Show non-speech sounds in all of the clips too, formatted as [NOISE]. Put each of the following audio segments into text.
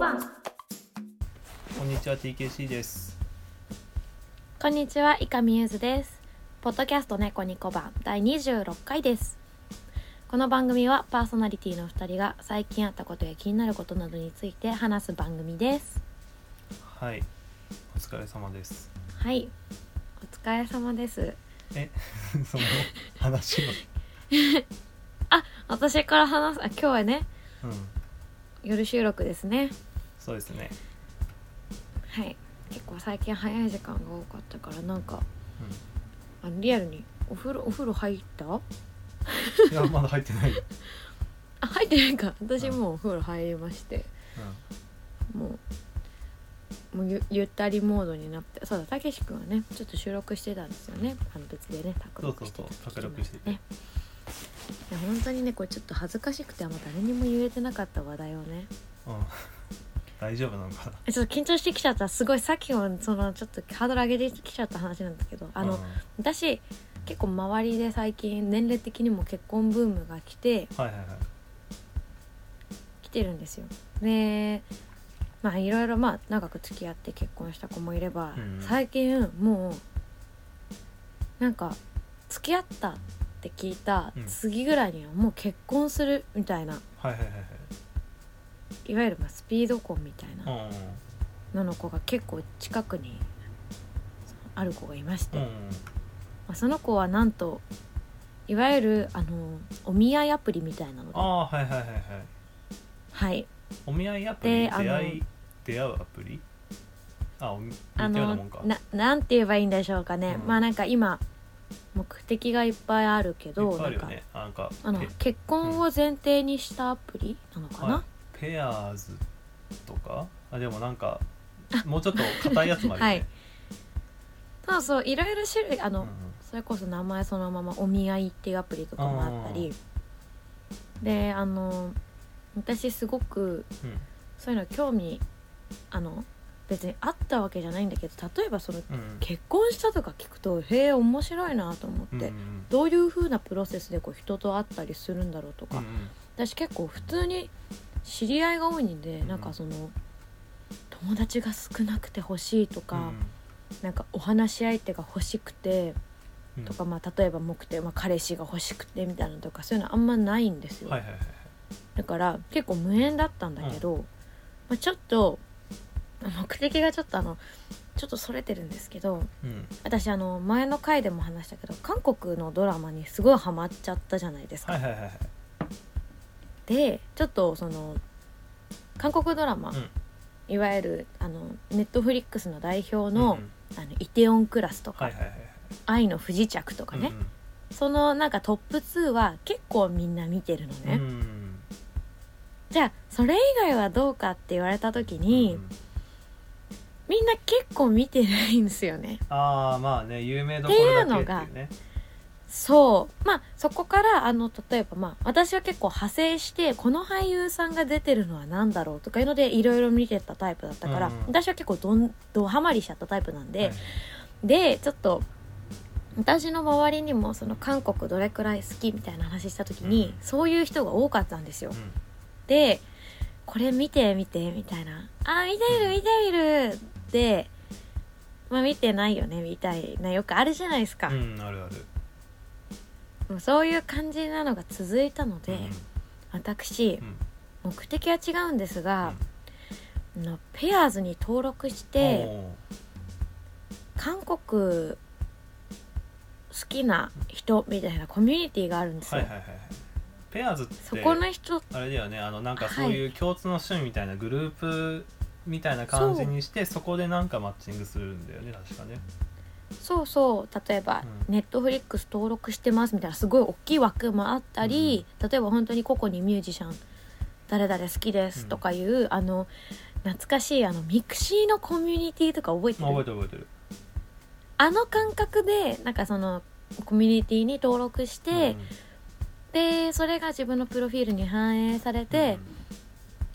番こんにちは TKC ですこんにちは、いかみゆずです。ポッドキャスト猫ニコ番第26回です。この番組はパーソナリティの2人が最近あったことや気になることなどについて話す番組です。はいお疲れ様ですはい、お疲れ様です。え [LAUGHS] その話の [LAUGHS] 私から話す、あ、今日はね、うん夜収録ですね。そうですね。はい。結構最近早い時間が多かったから、なんか、うあのリアルにお風呂、お風呂入った？んいやまだ入ってない、うん、あ、入ってないか。私もうお風呂入りまして。もうもうゆゆったりモードになって。そうだたけし君はねちょっと収録してたんですよね。あの別でね卓録してたそうそうしてて。ねいや本当にねこれちょっと恥ずかしくてあんま誰にも言えてなかった話題をね。うん大丈夫なのかな？えちょっと緊張してきちゃった。すごいさっきもそのちょっとハードル上げてきちゃった話なんだけどあの、うん。私結構周りで最近年齢的にも結婚ブームが来てはいはいはい来てるんですよ。でまあいろいろまあ長く付き合って結婚した子もいれば、うん最近もうなんか付き合ったって聞いたうん。次ぐらいにはもう結婚するみたいな、はいわゆるまあスピード婚みたいな。はいのの子が結構近くにある子がいまして、うん。うんまあ、その子はなんといわゆるあのお見合いアプリみたいなので。ああはいはいはいはい。はい。お見合いアプリ？で出会い出会うアプリ？あおあのなななんて言えばいいんでしょうかね、うん。まあなんか今目的がいっぱいあるけどなんかあるよね。あなんかあのペ結婚を前提にしたアプリなのかな、はいペアーズとか？あでもなんかもうちょっと硬いやつもあるよね、はい。そうそういろいろ種類あの、うんうん。それこそ名前そのままお見合いっていうアプリとかもあったり。であの私すごくうん。そういうの興味あの別にあったわけじゃないんだけど例えばその結婚したとか聞くとへえ面白いなと思って、うんうん。どういう風なプロセスでこう人と会ったりするんだろうとか、うんうん。私結構普通に知り合いが多いんで、うんなんかその友達が少なくて欲しいとか、うん。なんかお話し相手が欲しくてうん。とか、まあ、例えば目的、まあ、彼氏が欲しくてみたいなのとかそういうのあんまないんですよ、はいはいはいだから結構無縁だったんだけど、まあ、ちょっと目的がちょっとあのちょっとそれてるんですけどうん。私あの前の回でも話したけど韓国のドラマにすごいハマっちゃったじゃないですか、はいはいはいはいでちょっとその韓国ドラマ、うん。いわゆるあのネットフリックスの代表の,、うんうん。あのイテオンクラスとか、はいはいはい愛の不時着とかね、うんそのなんかトップ2は結構みんな見てるのうんね、うん。じゃあそれ以外はどうかって言われた時に、うんみんな結構見てないんですよね。ああまあね有名どころだけっていうっていうねそう。まあそこからあの例えばまあ私は結構派生してこの俳優さんが出てるのは何だろうとかいうのでいろいろ見てたタイプだったから、うん。私は結構どんどハマりしちゃったタイプなんで、はい。でちょっと私の周りにもその韓国どれくらい好きみたいな話した時に、うん。そういう人が多かったんですよ、うん。でこれ見て見てみたいな「あ見てみる見てみる」でまあ見てないよねみたいなよくあるじゃないですか、うんあるあるそういう感じなのが続いたので、うん。私うん。目的は違うんですが、あのペアーズに登録してお韓国好きな人みたいなコミュニティがあるんですよ、ーはいはいはいはい。ペアーズってそこの人あれだよね。あのなんかそうい。う共通の趣味みたいなグループみたいな感じにしてそこでなんかマッチングするんだよね確かねそうそう例えば、うん。ネットフリックス登録してますみたいなすごい大きい枠もあったり、例えば本当に個々にミュージシャン誰々好きですとかいう、あの懐かしいあの mixiのコミュニティとか覚えてある覚えてる覚えてる。あの感覚でなんかそのコミュニティに登録して、でそれが自分のプロフィールに反映されて、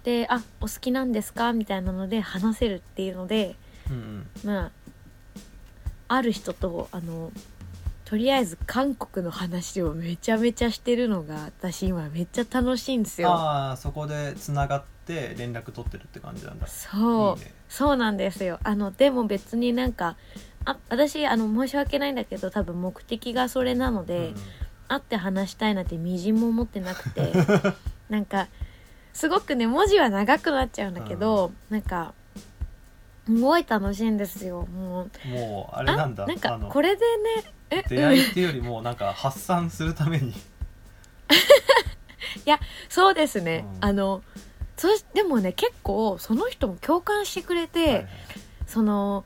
で「あお好きなんですか?」みたいなので話せるっていうのでうんうん。まあある人とあのとりあえず韓国の話をめちゃめちゃしてるのが私今めっちゃ楽しいんですよ。ああそこでつながって連絡取ってるって感じなんだ。そう。ね。そうなんですよ。あのでも別になんかあ私あの申し訳ないんだけど多分目的がそれなので、うん。会って話したいなんてみじんも思ってなくて [LAUGHS] なんかすごくね文字は長くなっちゃうんだけど、なんかすごい楽しいんですよ。もう。もうあれなんだ。なんかこれでねえ出会いっていうよりもなんか発散するために。[LAUGHS] そうですね、うん。あのそしでもね結構その人も共感してくれて、はいはい。その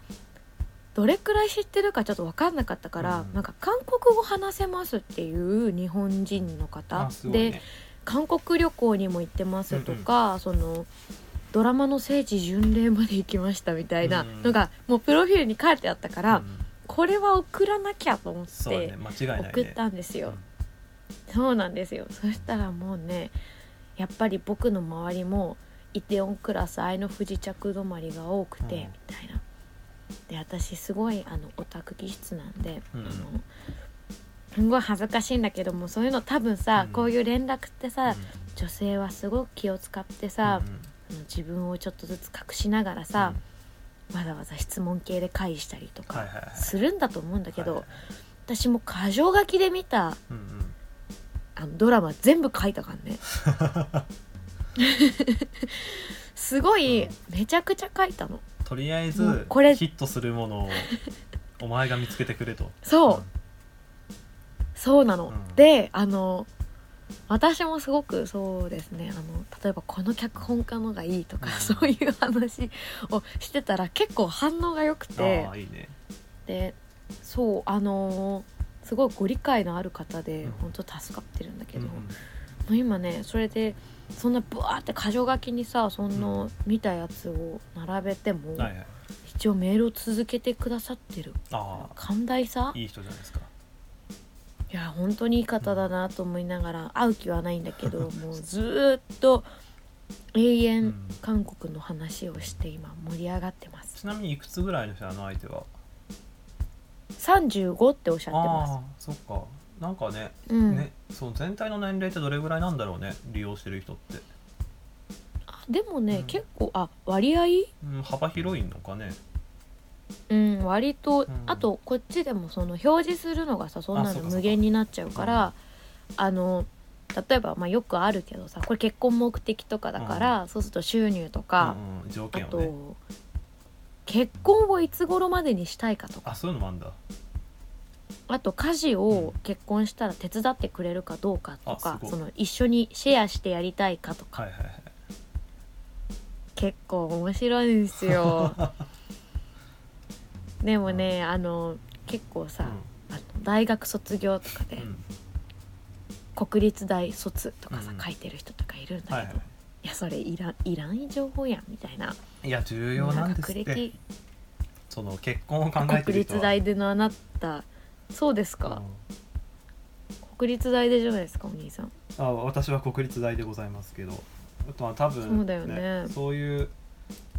どれくらい知ってるかちょっと分かんなかったから、うん。なんか韓国語話せますっていう日本人の方、ね。で韓国旅行にも行ってますとか、そのドラマの聖地巡礼まで行きましたみたいなのが、もうプロフィールに書いてあったから、うん。これは送らなきゃと思って送ったんですよ、そうなんですよ。そしたらもうねやっぱり僕の周りもイテオンクラス愛の不時着止まりが多くて、うん。みたいな。で私すごいあのオタク気質なんで、うん。あのすごい恥ずかしいんだけどもそういうの多分さ、うん。こういう連絡ってうん。さ、女性はすごく気を使ってさ、自分をちょっとずつ隠しながらさ、わざわざ質問系で返したりとかするんだと思うんだけど、はいはい私も箇条書きで見たうんうん。あのドラマ全部書いたからね。[LAUGHS] すごいめちゃくちゃ書いたの。とりあえずこれヒットするものをお前が見つけてくれと。そう、そうなの、うん。であの私もすごくそうですね。あの例えばこの脚本家のがいいとか、うん。そういう話をしてたら結構反応が良くうんて。ああいいね。でそうあのすごいご理解のある方でうん。本当助かってるんだけど、うん今ねそれでそんなブワーって箇条書きにさその見たやつを並べても、うんはいはい。一応メールを続けてくださってる。寛大さ？いい人じゃないですかいや本当にいい方だなと思いながら会う気はないんだけど [LAUGHS] もうずーっと永う遠ん。韓国の話をして今盛り上がってます。ちなみにいくつぐらいの人あの相手は？35っておっしゃってます。ああそっか。なんかねうん、ねそう全体の年齢ってどれぐらいなんだろうね利用してる人って、あでもね、うん。結構あ割合？うん、幅広いのかねうん割と、ん。あとこっちでもその表示するのがさそんなの無限になっちゃうからあの例えば、まあ、よくあるけどさこれ結婚目的とかだから、そうすると収入とか、うんうん、条あと、結婚をいつ頃までにしたいかとか。あそういうのもあんだ。あと家事を結婚したら手伝ってくれるかどうかとあすごい。かその一緒にシェアしてやりたいかとかはいはいはい結構面白いんですよでもねあの結構さ、あの大学卒業とかで、国立大卒とかさ、うん。書いてる人とかいるんだけど、はいい。はやそれいらんいらん情報やんみたいないいや重要なんですって。学歴その結婚を考えて国る人は。立大でのあなたそうですか、うん。国立大でじゃないですかお兄さん。あ私は国立大でございますけど。あとは多分そうだよね。そういう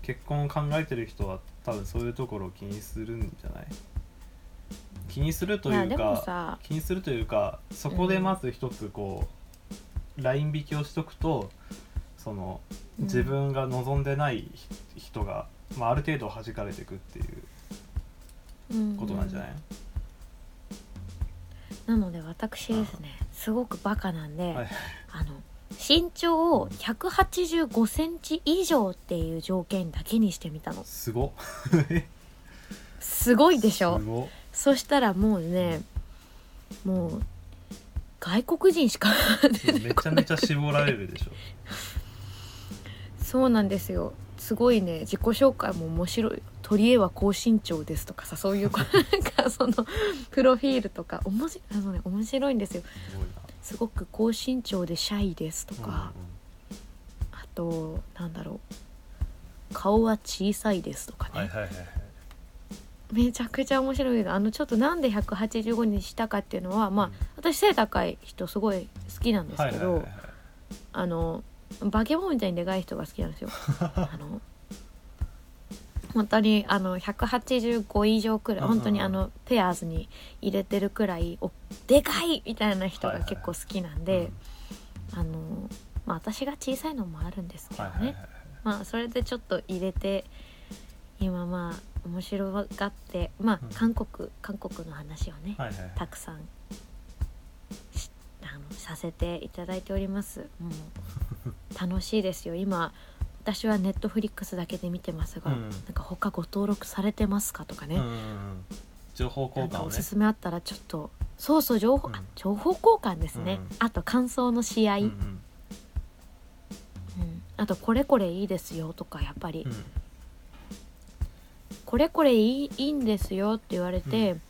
結婚を考えてる人は多分そういうところを気にするんじゃない？気にするというかさ気にするというかそこでまず一つこう、ライン引きをしとくとそのうん。自分が望んでない人が、まあ、ある程度弾かれていくっていうことなんじゃない、なので私ですねすごくバカなんで、はい。あの身長を185センチ以上っていう条件だけにしてみたの。すごっ。すごいでしょ？そしたらもうねもう外国人しかめちゃめちゃ絞られるでしょ。そうなんですよ。すごいね自己紹介も面白い。取り柄は高身長ですとかさそういう [LAUGHS] なんかそのプロフィールとかおもしあの、ね、面白いんですよすごく高身長でシャイですとか、あとなんだろう顔は小さいですとかね、めちゃくちゃ面白いの。あのちょっとなんで185にしたかっていうのはまあ、うん。私背高い人すごい好きなんですけど、あのバケモンみたいにでかい人が好きなんですよ。[LAUGHS] あの本当にあの185以上くらい、本当にあのペアーズに入れてるくらいおでかい！みたいな人が結構好きなんで、あのまあ私が小さいのもあるんですけどね、まあそれでちょっと入れて今まあ面白がってまあうん。韓国、韓国の話をね、はいはいはい。たくさんしあのさせていただいております。もう [LAUGHS] 楽しいですよ。今私はネットフリックスだけで見てますが、うん。なんか他ご登録されてますかとかね、うんうんうん。情報なんか交換おすすめあったらちょっとそうそう情報、うん。あ情報交換ですね、うん。あと感想の試合、うんうん。うん。あとこれこれいいですよとかやっぱり、うん。これこれいいいいんですよって言われて、う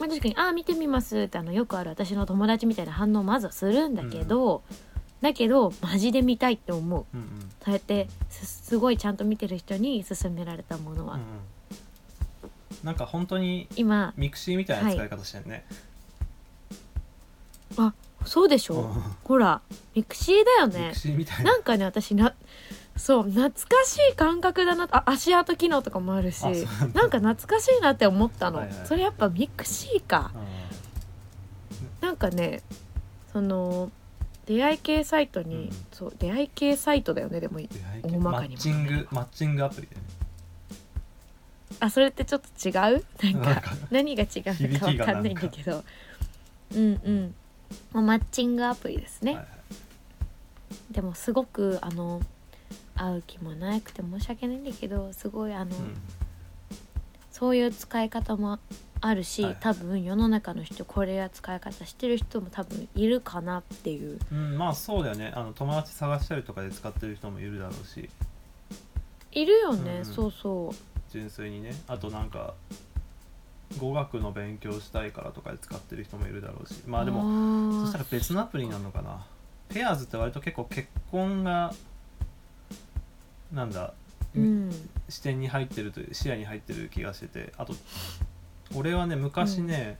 まあ、確かに「ああ見てみます」ってあのよくある私の友達みたいな反応をまずはするんだけど、だけどマジで見たいって思う。うんうん。そうやってすすごいちゃんと見てる人に勧められたものは、うんうん。なんか本当に今 mixiみたいな使い方してるね、そうでしょ、うん。ほら mixiだよミねな。なんかね私なそう懐かしい感覚だなあ足跡機能とかもあるしなんか懐かしいなって思ったの、はいはい。それやっぱ mixiか。なんかねその出会い系サイトに、うん。そう出会い系サイトだよねでも大まかにマッチングマッチングアプリで。ねあそれってちょっと違う？なんか何が違うのかわかんないんだけど。うんうん。もうマッチングアプリですね、はいはい。でもすごくあの会う気もなくて申し訳ないんだけどすごいあの、そういう使い方もあるし、はい。多分世の中の人これや使い方してる人も多分いるかなっていう。うん、うん、まあそうだよね。あの友達探したりとかで使ってる人もいるだろうし。いるよね、うんそうそう。純粋にね。あとなんか語学の勉強したいからとかで使ってる人もいるだろうし。まあでももそしたら別のアプリになるのかな。ペアーズって割と結構結婚がなんだ、うん。視点に入ってるという視野に入ってる気がしてて。あと俺はね昔ね、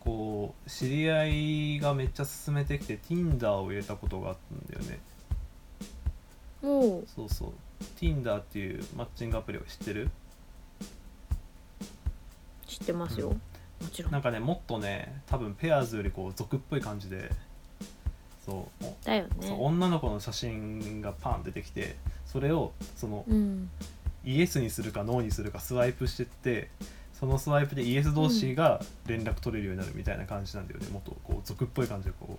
こう知り合いがめっちゃ勧めてきて Tinder を入れたことがあったんだよね。もう。そうそう。Tinder っていうマッチングアプリを知ってる？知ってますよ、うん。もちろん。なんかねもっとね多分ペアーズよりこう俗っぽい感じでそう。おだよそうね女の子の写真がパン出てきてそれをそのうん。イエスにするかノーにするかスワイプしてってそのスワイプでイエス同士が連絡取れるようになるみたいな感じなんだよね、もっとこう俗っぽい感じでこう。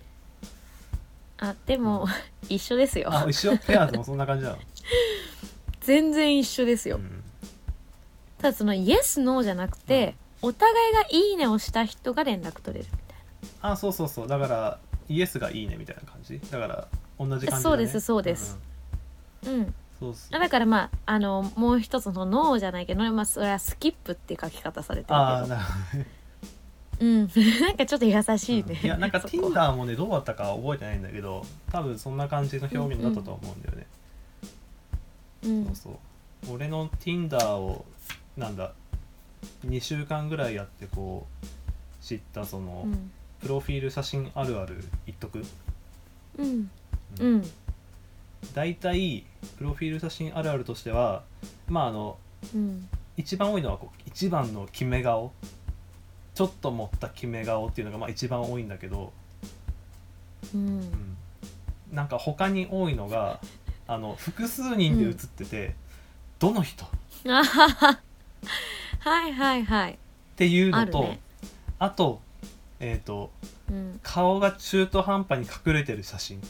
あでも、一緒ですよ。あ一緒？ペアーズもそんな感じなの、[LAUGHS] 全然一緒ですよ、うん、ただそのイエスノーじゃなくて、お互いが「いいね」をした人が連絡取れるみたいあそうそうそう。だからイエスがいいねみたいな感じ？だから同じ感じだ、ね、そうですそうです。なうんそうそうあだからまああのもう一つの「ノー」じゃないけど、まあ、それはスキップって書き方されてるけど。ああなるほどね。うん。[LAUGHS] なんかちょっと優しいね、いやなんか Tinder もねどうだったか覚えてないんだけど多分そんな感じの表現だったと思うんだよね、うん。そうそう。俺の Tinder をなんだ2週間ぐらいやってこう知ったその、うん。プロフィール写真あるある言っとく？うん。うん大体プロフィール写真あるあるとしてはまああのうん一番多いのはこう一番の決め顔。ちょっと持った決め顔っていうのがまあ一番多いんだけど、うん。うん。なんか他に多いのが [LAUGHS] あの複数人で写ってて、どの人？[LAUGHS] はいはいはい。ていうのとあるね。あとえっ、とうん。顔が中途半端に隠れてる写真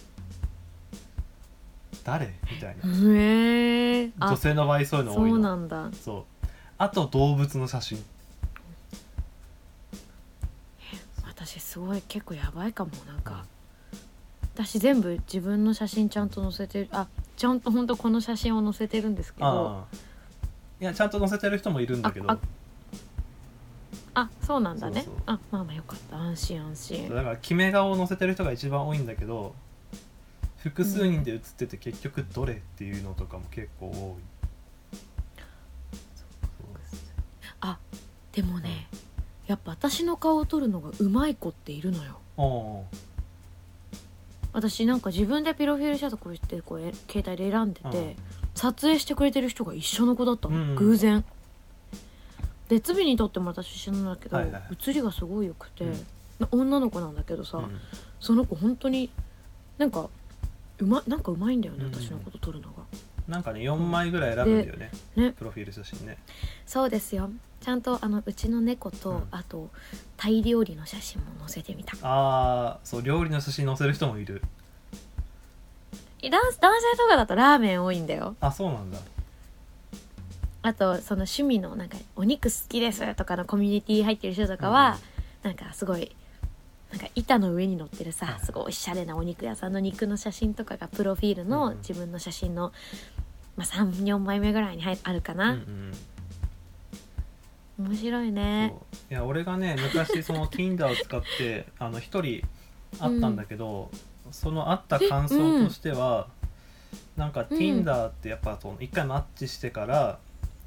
誰？みたいな。へえ女あ性の場合そういうの多いそうのなんだ。そう。あと動物の写真。私すごい結構やばいかもなんか。私全部自分の写真ちゃんと載せてる。あちゃんと本当この写真を載せてるんですけど。ああ。いやちゃんと載せてる人もいるんだけど。ああそうなんだね。あまあまあよかった。安心安心。だから決め顔を載せてる人が一番多いんだけど複数人で写ってて結局どれっていうのとかも結構多い。でもねやっぱ私の顔を撮るのがうまい子っているのよ。おお私なんか自分でプロフィール写真こうしてこうえ携帯で選んでて撮影してくれてる人が一緒の子だったの、うん偶然。別日に撮ってもらった写真なんだけど、はいはいはい。写りがすごい良くて、うん。女の子なんだけどさ、うん。その子本当になんかうまなんかうまいんだよね、うん。私のこと撮るのが。なんかね4枚ぐらい選ぶんだよね。ね。プロフィール写真ね。そうですよ。ちゃんとあのうちの猫と、うん。あとタイ料理の写真も載せてみた。ああそう料理の写真載せる人もいる。男男性とかだとラーメン多いんだよ。あそうなんだ。あとその趣味のなんかお肉好きですとかのコミュニティ入ってる人とかは、なんかすごいなんか板の上に乗ってるさはい。すごいおしゃれなお肉屋さんの肉の写真とかがプロフィールのうん自分の写真の、まあ、34枚目ぐらいに入あるかうんな、うん。面白いね。いや俺がね昔その Tinder を使ってあの一人会ったんだけど、その会った感想としては、なんかうん。Tinder ってやっぱその一回マッチしてから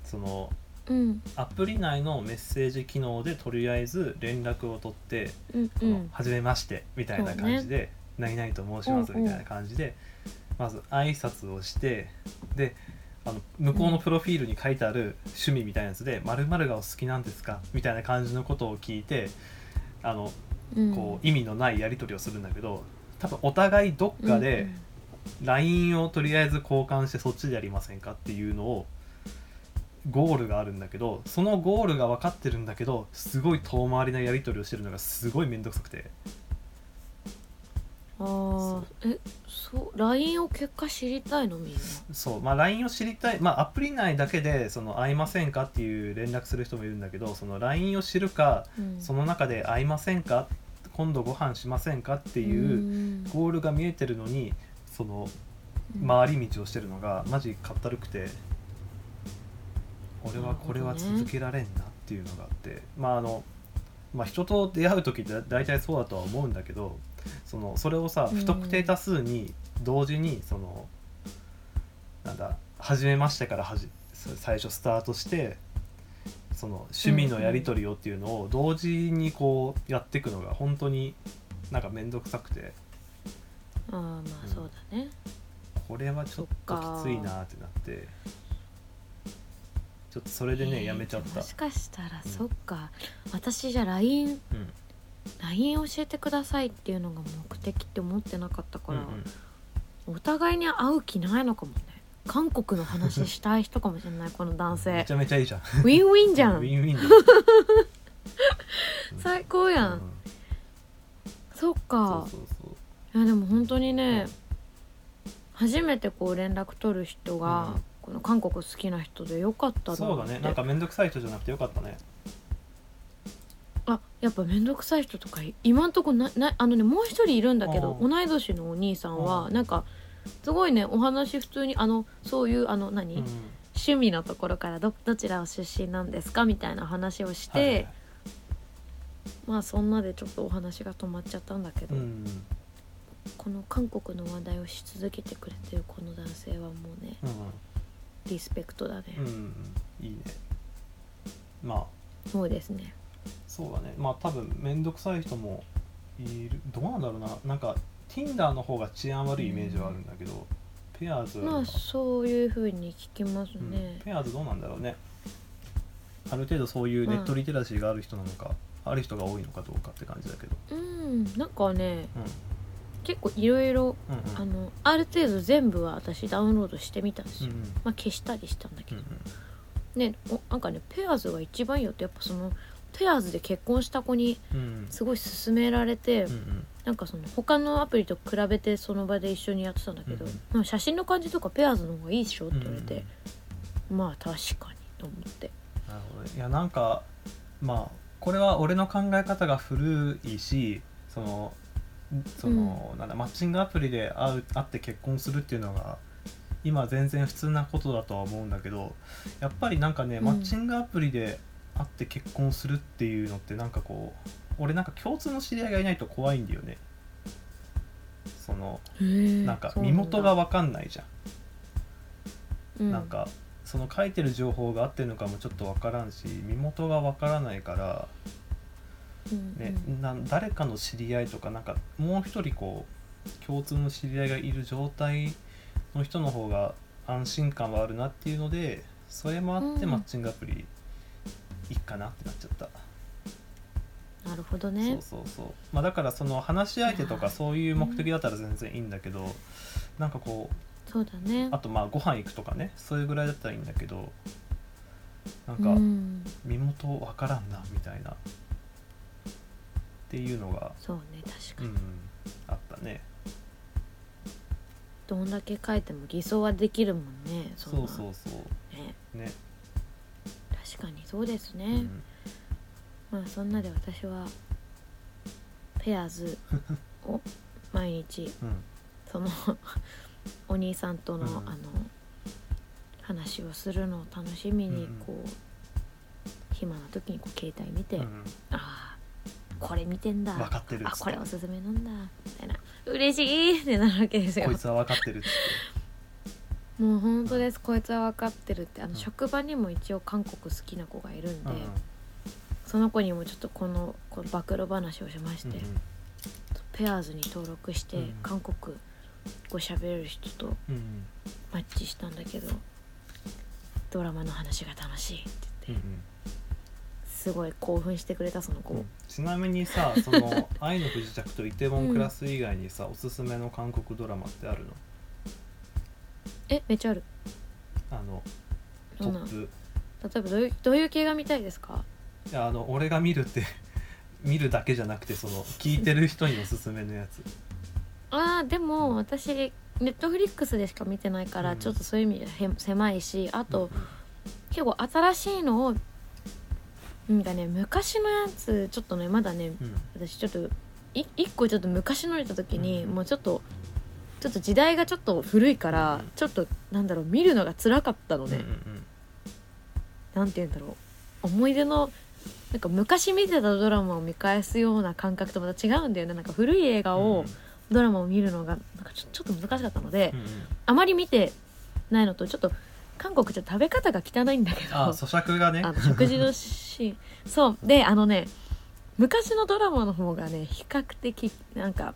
そのうん。アプリ内のメッセージ機能でとりあえず連絡を取ってうん「うん。はじめまして」みたいな感じで「何々と申します」みたいな感じでまず挨拶をしてであの向こうのプロフィールに書いてある趣味みたいなやつで「まるがお好きなんですか?」みたいな感じのことを聞いてあのうん。こう意味のないやり取りをするんだけど多分お互いどっかで LINE をとりあえず交換してそっちでやりませんかっていうのをゴールがあるんだけどそのゴールが分かってるんだけどすごい遠回りなやり取りをしてるのがすごい面倒くさくて。ああえそう LINE を結果知りたいのみんな？そうまあ LINE を知りたい。まあアプリ内だけでその会いませんかっていう連絡する人もいるんだけどその LINE を知るかうん。その中で会いませんか？今度ご飯しませんかっていううゴールが見えてるのにそのん。回り道をしてるのがマジかったるくて俺はこれは続けられんなっていうのがあって、まああのまあ人と出会う時って大体そうだとは思うんだけどそのそれをさうん。不特定多数に同時にそのなんだ初めましてからはじ最初スタートしてその趣味のやり取りをっていうのを同時にこうやっていくのが本当になんか面倒くさくて。ああまあそうだね。これはちょっときついなってなってちょっとそれでねえー。やめちゃった。もしかしたら、うんそっか。私じゃ LINE うん。LINE 教えてくださいっていうのが目的って思ってなかったから、うんうん。お互いに会う気ないのかもね。韓国の話したい人かもしれないこの男め性ちゃめちゃいいじゃん。ウィンウィンじゃん。ウィンウィンだ [LAUGHS] 最高やん、うんそっそかいやでも本当にね、うん。初めてこう連絡取る人が、うんこの韓国好きな人でよかったなそうだね。なんか面倒くさい人じゃなくてよかったね。あやっぱ面倒くさい人とかい今んとこななあのねもう一人いるんだけどうん。同い年のお兄さんはうん。なんかすごいねお話普通にあのそういうあの何、うん。趣味のところからどどちらを出身なんですかみたいな話をして、はいはい。まあそんなでちょっとお話が止まっちゃったんだけど、うん。この韓国の話題をし続けてくれてるこの男性はもうねうんリスペクトだね、うんうん。いいね。まあ。そうですね。そうだね。まあ多分面倒くさい人もいる。どうなんだろうな。なんか Tinder の方が治安悪いイメージはあるんだけど、ペアーズは。まあそういう風に聞きますうん。ね、ペアーズどうなんだろうね。ある程度そういうネットリテラシーがある人なのか、ある人が多いのかどうかって感じだけど。うん。なんかねうん結構いろいろあのある程度全部は私ダウンロードしてみたんですよ、うんうん。まあ消したりしたんだけうんど、ねおなんかねペアーズが一番いいよってやっぱそのペアーズで結婚した子にすごい勧められて、うんうん。なんかその他のアプリと比べてその場で一緒にやってたんだけど、うんうん。まあ写真の感じとかペアーズの方がいいでしょって言われて、まあ確かにと思って。なるほどね。いやなんかまあこれは俺の考え方が古いしそのその、なんだマッチングアプリで会う会って結婚するっていうのが今全然普通なことだとは思うんだけどやっぱりなんかね、うん。マッチングアプリで会って結婚するっていうのってなんかこう俺なんか共通の知り合いがいないと怖いんだよね。そのなんか身元が分かんないじゃん。うん。なんかその書いてる情報が合ってるのかもちょっと分からんし身元が分からないから、うんねうんなん誰かの知り合いとかなんかもう一人こう共通の知り合いがいる状態の人の方が安心感はあるなっていうのでそれもあってうん。マッチングアプリいいかなってなっちゃった、なるほどね。そうそうそう。まあだからその話し相手とかそういう目的だったら全然いいんだけどなんかこうそうだね。あとまあご飯行くとかねそれぐらいだったらいいんだけどなんうかん。身元わからんなみたいなっていうのがそうね確かに、うんあったね。どんだけ書いても偽装はできるもんねそんな。そうそうね。ね、確かにそうですね、うん。まあそんなで私はペアーズ [LAUGHS] を毎日うん。その [LAUGHS] お兄さんとの、うん。あの話をするのを楽しみにうんこう、暇な時にこう携帯見て、うんああこれ見てんだ。分かってるっつって。あこれおすすめなんだ。みたいな。嬉しいってなるわけですよ。こいつは分かってるっつって。もう本当です。こいつは分かってるって。あの、うん。職場にも一応韓国好きな子がいるんで、うんその子にもちょっとこのこの暴露話をしまして、うんペアーズに登録して、うん韓国語喋れる人とうんマッチしたんだけどドラマの話が楽しいってうん言って、すごい興奮してくれたその子、うん。ちなみにさ [LAUGHS] その「愛の不時着」と「イテウォンクラス」以外にさ、おすすめの韓国ドラマってあるの？えめっちゃある。あのトップ。例えばどういうどういう系が見たいですか？いやあの俺が見るって [LAUGHS] 見るだけじゃなくてその聞いてる人におすすめのやつ。[LAUGHS] あーでも私ネットフリックスでしか見てないから、うん。ちょっとそういう意味でへ狭いしあと、うん。結構新しいのをなんかね昔のやつちょっとねまだねうん。私ちょっとい一個ちょっと昔の見た時に、うん。もうちょっとちょっと時代がちょっと古いから、うん。ちょっとなんだろう見るのが辛かったのね、うんうんなんて言うんだろう。思い出のなんか昔見てたドラマを見返すような感覚とまた違うんだよね。なんか古い映画うん。を、ドラマを見るのがなんかちょっと難しかったので、あまり見てないのとちょっと韓国ちょっと食べ方が汚いんだけど。あ咀嚼がね。あの食事のシーン。そう。であのね昔のドラマの方がね比較的なんか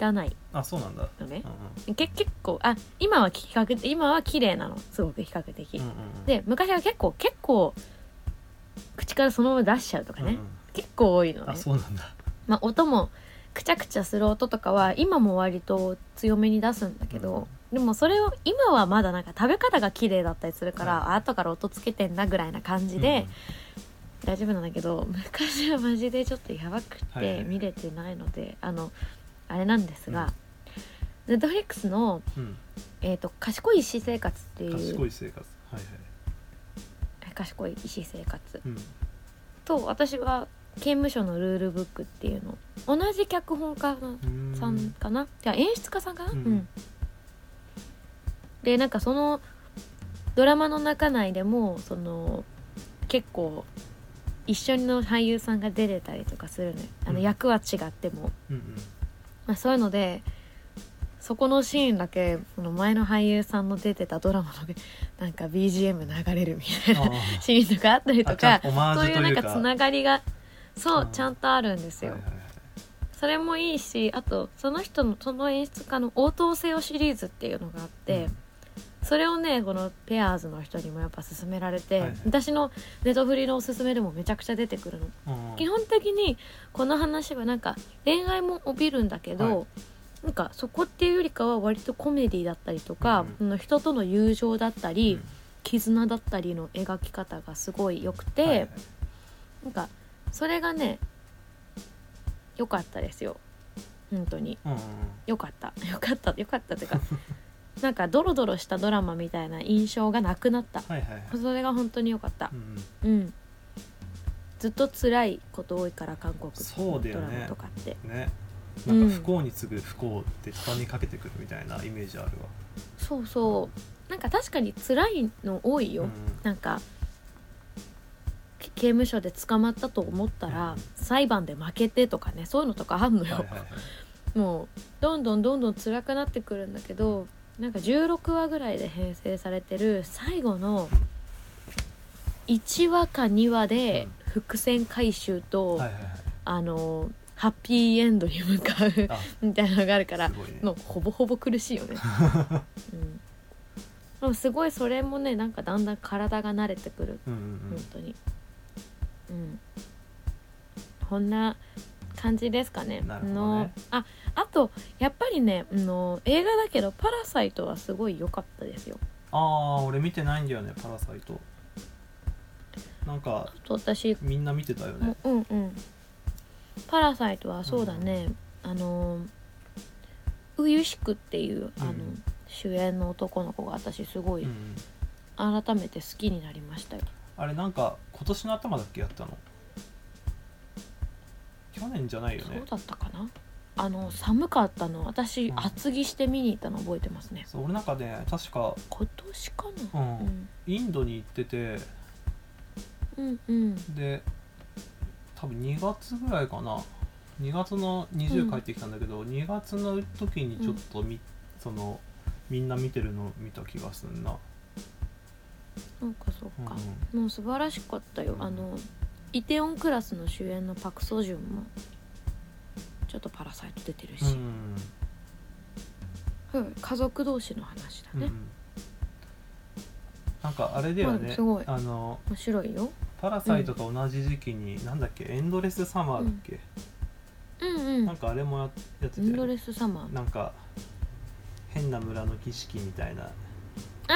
汚い。あそうなんだ。のね。う、ん。け結構あ今は比較今は綺麗なの。すごく比較的、うんうんうん。で昔は結構結構口からそのまま出しちゃうとかね、うんうん。結構多いのね。あそうなんだ。まあ音もくちゃくちゃする音とかは今も割と強めに出すんだけど、でもそれを今はまだなんか食べ方が綺麗だったりするから、はい。後から音つけてんなぐらいな感じで、大丈夫なんだけど昔はマジでちょっとやばくはいはい。て見れてないので、あのあれなんですが、ネットフリックスのうん。うん「えー、と賢い私生活」っていう賢い生活。はいはい。賢い医師生活。うん。と私は刑務所のルールブックっていうの。同じ脚本家さんかな、じゃ演出家さんかな、ううんんでなんかそのドラマの中内でもその結構一緒の俳優さんが出てたりとかするのよ。あのうん。役は違っても、うんうん。まあ、そういうのでそこのシーンだけその前の俳優さんの出てたドラマのなんか BGM 流れるみたいなあシーンとかあったりとかそういうなんかつながりがそう、うん。ちゃんとあるんですよ、はいはいはい。それもいいしあとその人のその演出家の応答せよシリーズっていうのがあって、それをねこのペアーズの人にもやっぱ勧められて、はいはい。私のネトフリのおすすめでもめちゃくちゃ出てくるの、基本的にこの話はなんか恋愛も帯びるんだけど、はい。なんかそこっていうよりかは割とコメディだったりとか、うん人との友情だったり、うん。絆だったりの描き方がすごい良くて、はいはい。なんかそれがね良かったですよ。本当に。うんうん。良かった。良かった。良かったっていうかなんかドロドロしたドラマみたいな印象がなくなった。はいはいはい。それが本当に良かった。うんうん。ずっと辛いこと多いから韓国そうだよね。ドラマとかって。うんね。うんなんか不幸に次ぐ不幸って畳みかけてくるみたいなイメージあるわ。そうそう。なんか確かに辛いの多いよ、うんなんかけ刑務所で捕まったと思ったら、うん。裁判で負けてとかね。そういうのとかあんのよ、はいはいはい。もうどんどんどんどん辛くなってくるんだけどなんか16話ぐらいで編成されてる最後の1話か2話で伏線回収と、はいはいはい。あのハッピーエンドに向かうあ。みたいなのがあるからね。もうほぼほぼ苦しいよね、[LAUGHS] うん、でもすごいそれもねなんかだんだん体が慣れてくる。うんうん。本当に。うん。こんな感じですかね。ね。のああとやっぱりねあの映画だけど「パラサイト」はすごい良かったですよ。ああ俺見てないんだよねパラサイト。なんか私みんな見てたよね。うんうん。パラサイトはそうだね、あのウユシクっていうあの、うん。主演の男の子が私すごいうんうん。改めて好きになりましたよ、あれなんか今年の頭だっけやったの？去年じゃないよねそうだったかな？あの寒かったの。私、うん。厚着して見に行ったの覚えてますね。そう俺なんかね確か今年かな？うん。うん。インドに行ってて。うんうん。で多分2月ぐらいかな。2月の20うん。帰ってきたんだけど、2月の時にちょっとみ、そのみんな見てるの見た気がするな、なんかそっうんか、もう素晴らしかったよ、うんあのイテオンクラスの主演のパク・ソジュンもちょっとパラサイト出てるし、うん。はい家族同士の話だね、うん。なんかあれだよね、うんすごい。あの面白いよ。パラサイトと同じ時期に、なんだっけエンドレスサマーだっけ、うん。うんなんかあれもややっててインドレスサマー。なんか変な村の儀式みたいな。ああ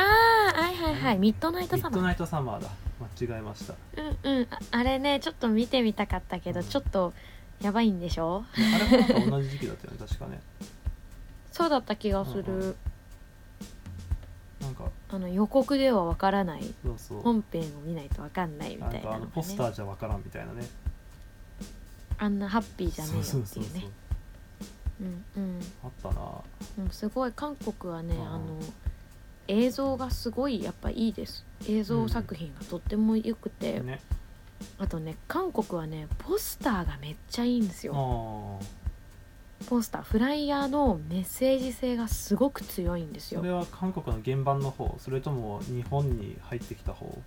はいはいはい。ミッドナイトサマー。ミッドナイトサマーだ間違えました。うんうん。ああれねちょっと見てみたかったけど、うんちょっとやばいんでしょ？あれもなんか同じ時期だったよね確かね。そうだった気がする、うんうなんかあの予告ではわからない。そうそう。本編を見ないとわかんないみたいなのがかあのポスタねーじゃわからんみたいなね。あんなハッピーじゃねえよっていうね。うんうん。あったな。もうすごい韓国はねうん。あの映像がすごいやっぱいいです。映像作品がとっても良くて、ね。あとね韓国はねポスターがめっちゃいいんですあよ。あポスターフライヤーのメッセージ性がすごく強いんですよ。それは韓国の原版の方それとも日本に入ってきた方？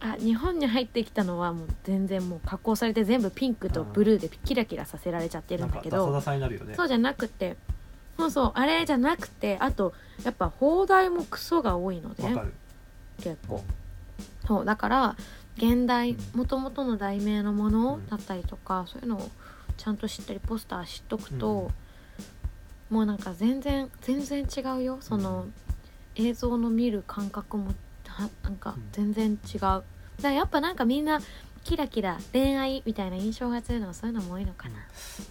あ日本に入ってきたのはもう全然もう加工されて全部ピンクとブルーでキラキラさせられちゃってるなんんだけどそうじゃなくてそうそうあれじゃなくてあとやっぱ放題もクソが多いので結構。そうだから現代うんもともとの題名のものうん。だったりとか、そういうのをちゃんと知ったりポスター知っとくと、うん。もうなんか全然全然違うよ。その、映像の見る感覚もはなんか全然違う、だからやっぱなんかみんなキラキラ恋愛みたいな印象が強いのはそういうのも多いのかな、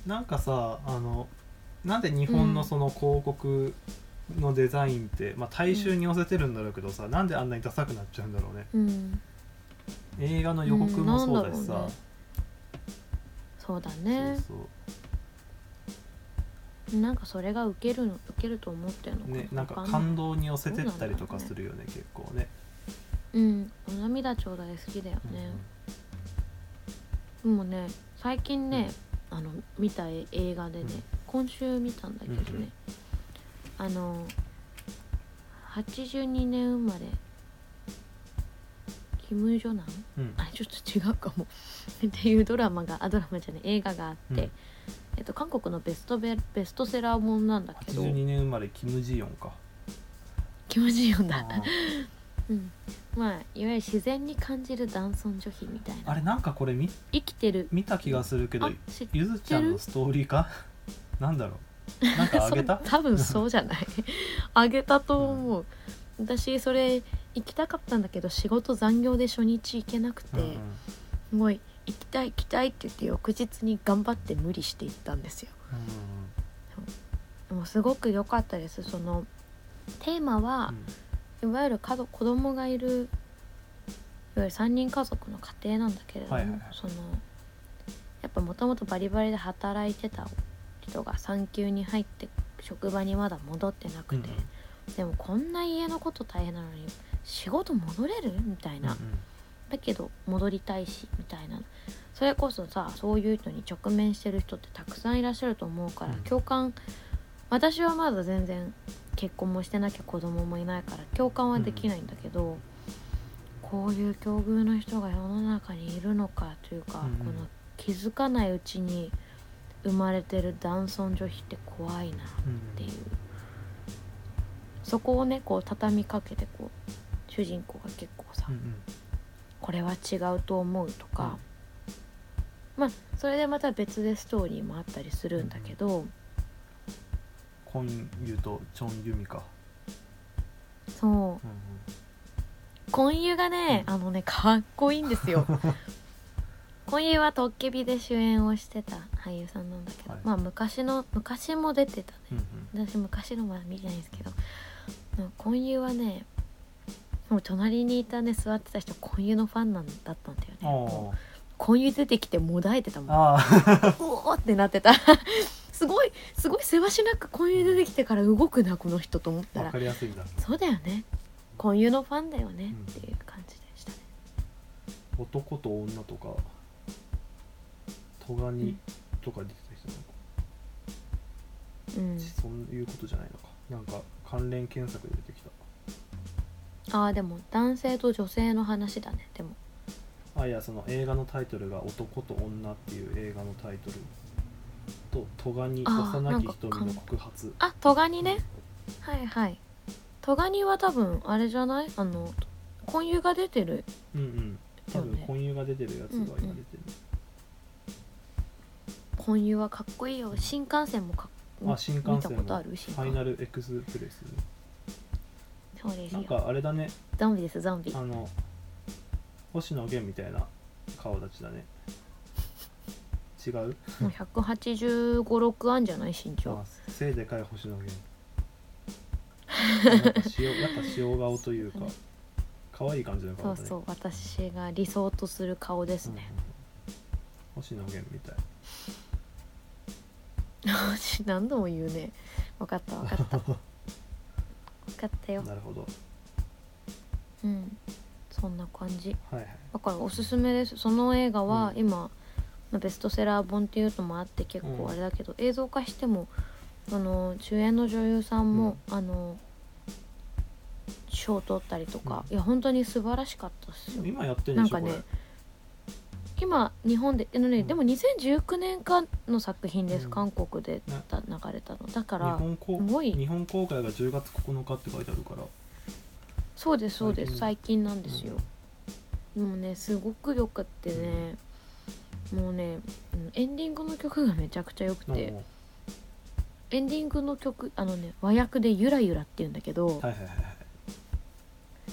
なんかさあのなんで日本のその広告のデザインって、まあ、大衆に寄せてるんだろうけどさ、なんであんなにダサくなっちゃうんだろうね。うん。映画の予告もそうだしさ。うん。ね、そうだねなんかそれが受けるの受けると思ってるのかねなんか感動に寄せてったりとかするよね結構ね。うん。お涙ちょうだい好きだよね、でもね最近ね、あの見た映画でね、うん今週見たんだけどね、うんうん。あの82年生まれキム・ジョナン？うん。うんあれちょっと違うかも。[LAUGHS] っていうドラマがあドラマじゃない映画があって、うん。えっと、韓国のベストベベストセラーもんなんだけど。82年生まれキム・ジヨンか。キム・ジヨンだ。あ [LAUGHS] うん、まあいわゆる自然に感じる男尊女卑みたいな。あれなんかこれ見生きてる。見た気がするけどゆずちゃんのストーリーか？なんだろう。[LAUGHS] なんかあげた？多分そうじゃない。[LAUGHS] あげたと思う、私それ行きたかったんだけど仕事残業で初日行けなくて、うんうん。すごい行きたい行きたいって言って翌日に頑張って無理して行ったんですよ。もうすごく良かったです。そのテーマはうん、いわゆる家族子供がいるいわゆる3人家族の家庭なんだけれども、はいはいはい。そのやっぱもともとバリバリで働いてた人が産休に入って職場にまだ戻ってなくて、でもこんな家のこと大変なのに仕事戻れるみたいな、うんうん。だけど戻りたいしみたいな。それこそさそういう人に直面してる人ってたくさんいらっしゃると思うから、うん。共感私はまだ全然結婚もしてなきゃ子供もいないから共感はできないんだけど、こういう境遇の人が世の中にいるのかというか、うんうん。この気づかないうちに生まれてる男尊女卑って怖いなっうんていう、そこをねこう畳みかけてこう主人公が結構さ、うんうんこれは違うと思うとか、まあそれでまた別でストーリーもあったりするんだけど、コンユとチョンユミか、そう。うんうん、コンユがね、うん。あのねかっこいいんですよ [LAUGHS] コンユはトッケビで主演をしてた俳優さんなんだけど、はい。まあ昔の昔も出てたね。うんうん。私昔のまだ見てないんですけどうんコンユはねもう隣にいたね座ってた人コンユのファンなんだったんだよね。もうコンユ出てきてもだえてたもん。おーってなってた。[LAUGHS] すごいすごいせわしなくコンユ出てきてから動くなこの人と思ったわらかりやすいそうだよね。コンユのファンだよねっていう感じでしたね。男と女とかトガニとか出てた人なのか、うん。そういうことじゃないのか。なんか関連検索で出てきた。ああでも男性と女性の話だね。でも。あいやその映画のタイトルが「男と女」っていう映画のタイトルと「トガニ幼き瞳の告発。あトガニね。はいはい。トガニは多分あれじゃない？あの婚友が出てる」うんうん。多分婚友が出てるやつが今出てる、婚友はかっこいいよ。新幹線もかっあ新幹見たことある？新幹ァイナルエクスプレス。なんそうですよ。かあれだね。ゾンビですゾンビ。あの星野源みたいな顔立ちだね。違う？もう1 8 5 6あんじゃない？身長。あ背でかい星野源。[LAUGHS] なんか塩やっぱ塩顔というか可愛い感じの顔だね。そうそう私が理想とする顔ですね、うん。星野源みたい [LAUGHS] 何度も言うね。分かった分かった。分 [LAUGHS] かったよ。なるほど。うん。そんな感じ。はいはい。だからおすすめです。その映画はうん。今、まあベストセラー本っていうのもあって結構あれだけど、映像化してもあの主演の女優さんも、あの賞取ったりとか、ういや本当に素晴らしかったですよ。今やってんでしょなんかね今日本であのね、うん。でも2019年かの作品です、うん。韓国で流れたの。だから日本公すごい。日本公開が10月9日って書いてあるから。そうですそうです。最最近なんですよ、もうねすごくよくってね、もうねうんエンディングの曲がめちゃくちゃ良くて。おエンディングの曲あのね和訳で「ゆらゆら」って言うんだけど、はいはいはい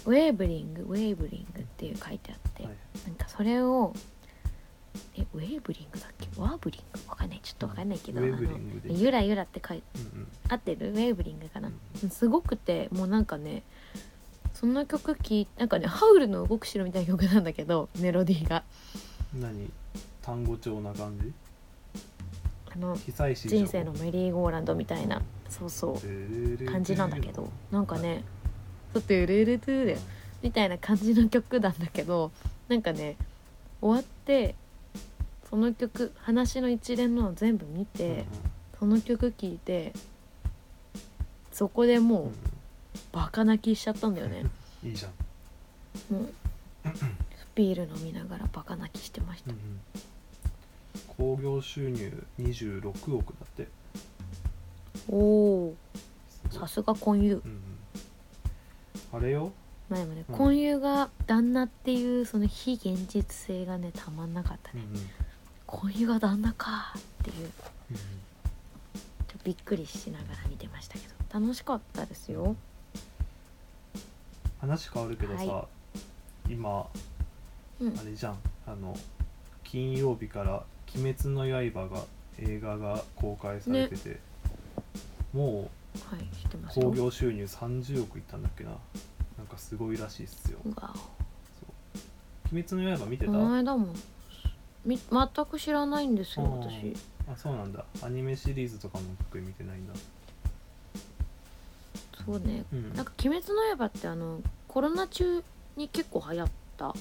ウェーブリングウェーブリングっていう書いてあって、はいはい。なんかそれをえウェーブリングだっけ？ワーブリング？わかんない。ちょっとわかんないけど、ゆらゆらって書いてうんうん。合ってる？ウェーブリングかな、うんすごくてもうなんかねその曲聴いなんかねハウルの動く城みたいな曲なんだけどメロディーが。何？単語帳な感じ？あの人生のメリーゴーランドみたいなそうそうう感じなんだけどなんかね「トゥルルトゥ」でみたいな感じの曲なんだけどなんかね終わってその曲話の一連のを全部見て、その曲聴いてそこでもうバカ泣きしちゃったんだよね。[LAUGHS] いいじゃん、もうビール飲みながらバカ泣きしてました。うんうん。興行収入26億だって。おおさすが婚友。うんうん。あれよ。まあでもねうん。婚友が旦那っていうその非現実性がねたまんなかったね。うんうん婚友が旦那かっていう。うん。ちょっとびっくりしながら見てましたけど。楽しかったですよ。話変わるけどさ、は今うん。あれじゃん。あの金曜日から「鬼滅の刃」が映画が公開されてて、もはい知ってうますよ。興行収入30億いったんだっけな。なんかすごいらしいっすよ。うわ「鬼滅の刃」見てた？この間もみ全く知らないんですようん私。あそうなんだ。アニメシリーズとかも特に見てないんだそうね。うん。なんか「鬼滅の刃」ってあのコロナ中に結構流行った？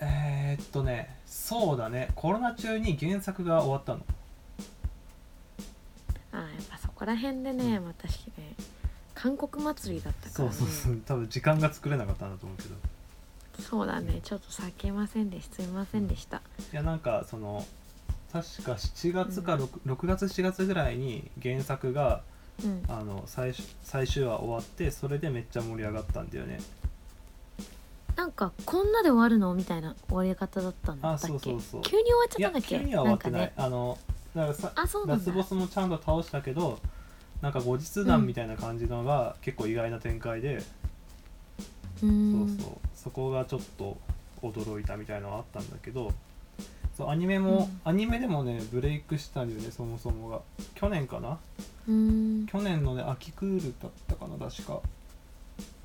えー、っとねそうだね。コロナ中に原作が終わったの。あーやっぱそこら辺でね私ね韓国祭りだったからね。そうそうそう。多分時間が作れなかったんだと思うけどそうだね。ちょっと避けませんでした。すいませんでした。いやなんかその確か7月か 6,、6月7月ぐらいに原作がうん。あの最終最終話終わってそれでめっちゃ盛り上がったんだよね。なんかこんなで終わるのみたいな終わり方だったんだっあけ？そうそうそう。急に終わっちゃったんだっけ？急には終わってない、んかね。あのだからさあそうなんだ。ラスボスもちゃんと倒したけどなんか後日談みたいな感じのが結構意外な展開で、うそうそうそこがちょっと驚いたみたいなのはあったんだけどそうアニメも、アニメでもねブレイクしたんだよねそもそもが。去年かな？去年のね秋クールだったかな確か。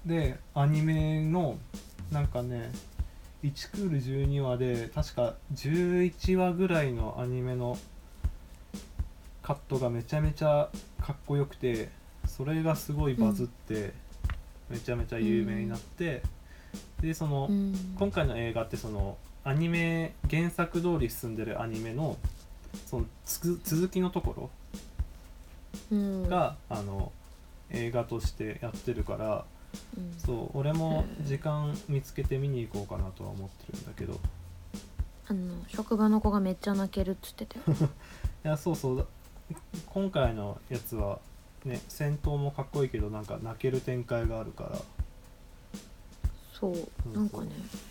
でアニメのなんかね1クール12話で確か11話ぐらいのアニメのカットがめちゃめちゃかっこよくてそれがすごいバズって、めちゃめちゃ有名になって、でその、うん。今回の映画ってそのアニメ原作通り進んでるアニメのその続きのところうん。が、あの映画としてやってるからうん。そう俺も時間見つけて見に行こうかなとは思ってるんだけど。いあの職場の子がめっちゃ泣けるっつってたよ。[LAUGHS] やそうそう。だ今回のやつはね戦闘もかっこいいけどなんか泣ける展開があるからそう。なんかね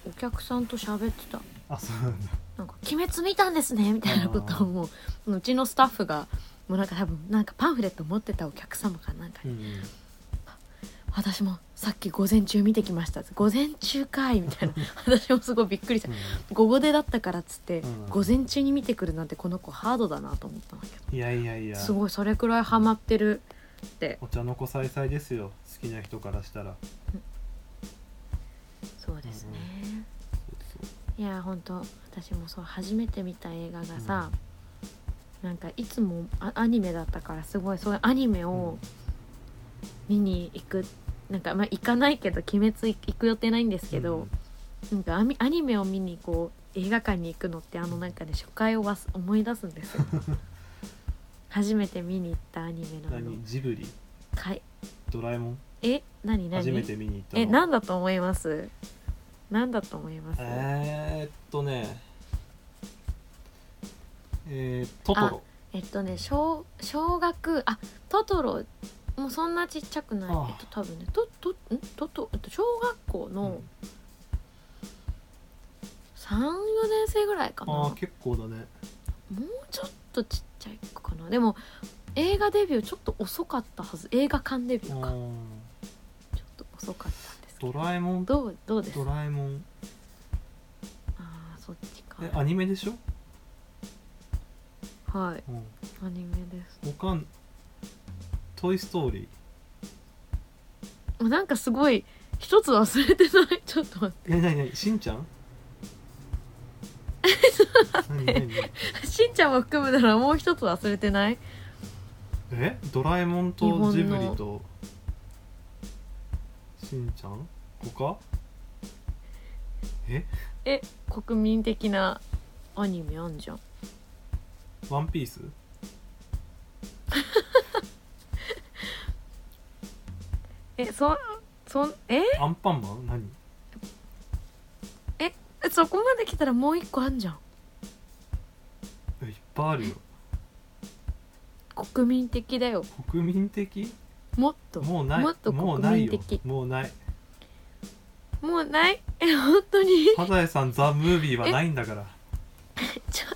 お客さんと喋ってた。あそうなんだ。なんか「鬼滅見たんですね」みたいなことをもう。うちのスタッフがもうなんか多分なんかパンフレット持ってたお客様かなんかに。うんうん私もさっき午前中見てきました午前中かいみたいな。[LAUGHS] 私もすごいびっくりした。午後でだったからっつって、うん午前中に見てくるなんてこの子ハードだなと思ったんだけいやいやいや。どすごいそれくらいハマってるって。お茶の子さいさいですよ。好きな人からしたらそうですね、いや本当私もそう初めて見た映画がさ、なんかいつもあアニメだったからすごいそういうアニメを見に行く、なんかまあ行かないけど「鬼滅」行く予定ないんですけど、なんかアニアニメを見にこう映画館に行くのってあのなんかね初回をわす思い出すんですよ。[LAUGHS] 初めて見に行ったアニメのあの何？ジブリ？かい。ドラえもん？え？何？何？初めて見に行ったの。え何だと思います？何だと思います、えー、っとねえー、トトロ。えっとね小小学あトトロ。もうそんなちっちゃくない。ああ。えっと多分ねととん？トトえっと小学校の34年生ぐらいかな、ああ結構だね。もうちょっとちっちゃい子かな。でも映画デビューちょっと遅かったはず。映画館デビューか。ちょっうんと遅かったドどラえもん？どうどうです？ドラえもん。ああそっちか。えアニメでしょ、はい。うん、アニメです。他んトイ・ストーリー？なんかすごい一つ忘れてない？[LAUGHS] ちょっと待って。えなになに？しんちゃん？何何何しんちゃんも含むならもう一つ忘れてない？え？ドラえもん日本のとジブリと？しんちゃん？他？え？え国民的なアニメあんじゃん。ワンピース？[LAUGHS] えそそんえ？アンパンマン？何？えそこまで来たらもう一個あんじゃん。えいっぱいあるよ。国民的だよ。国民的？もっともうない。もっともうないよ。国民的。もうない。もうない？え [LAUGHS] 本当に？サザエさんザ・ムービーはないんだから。ちょ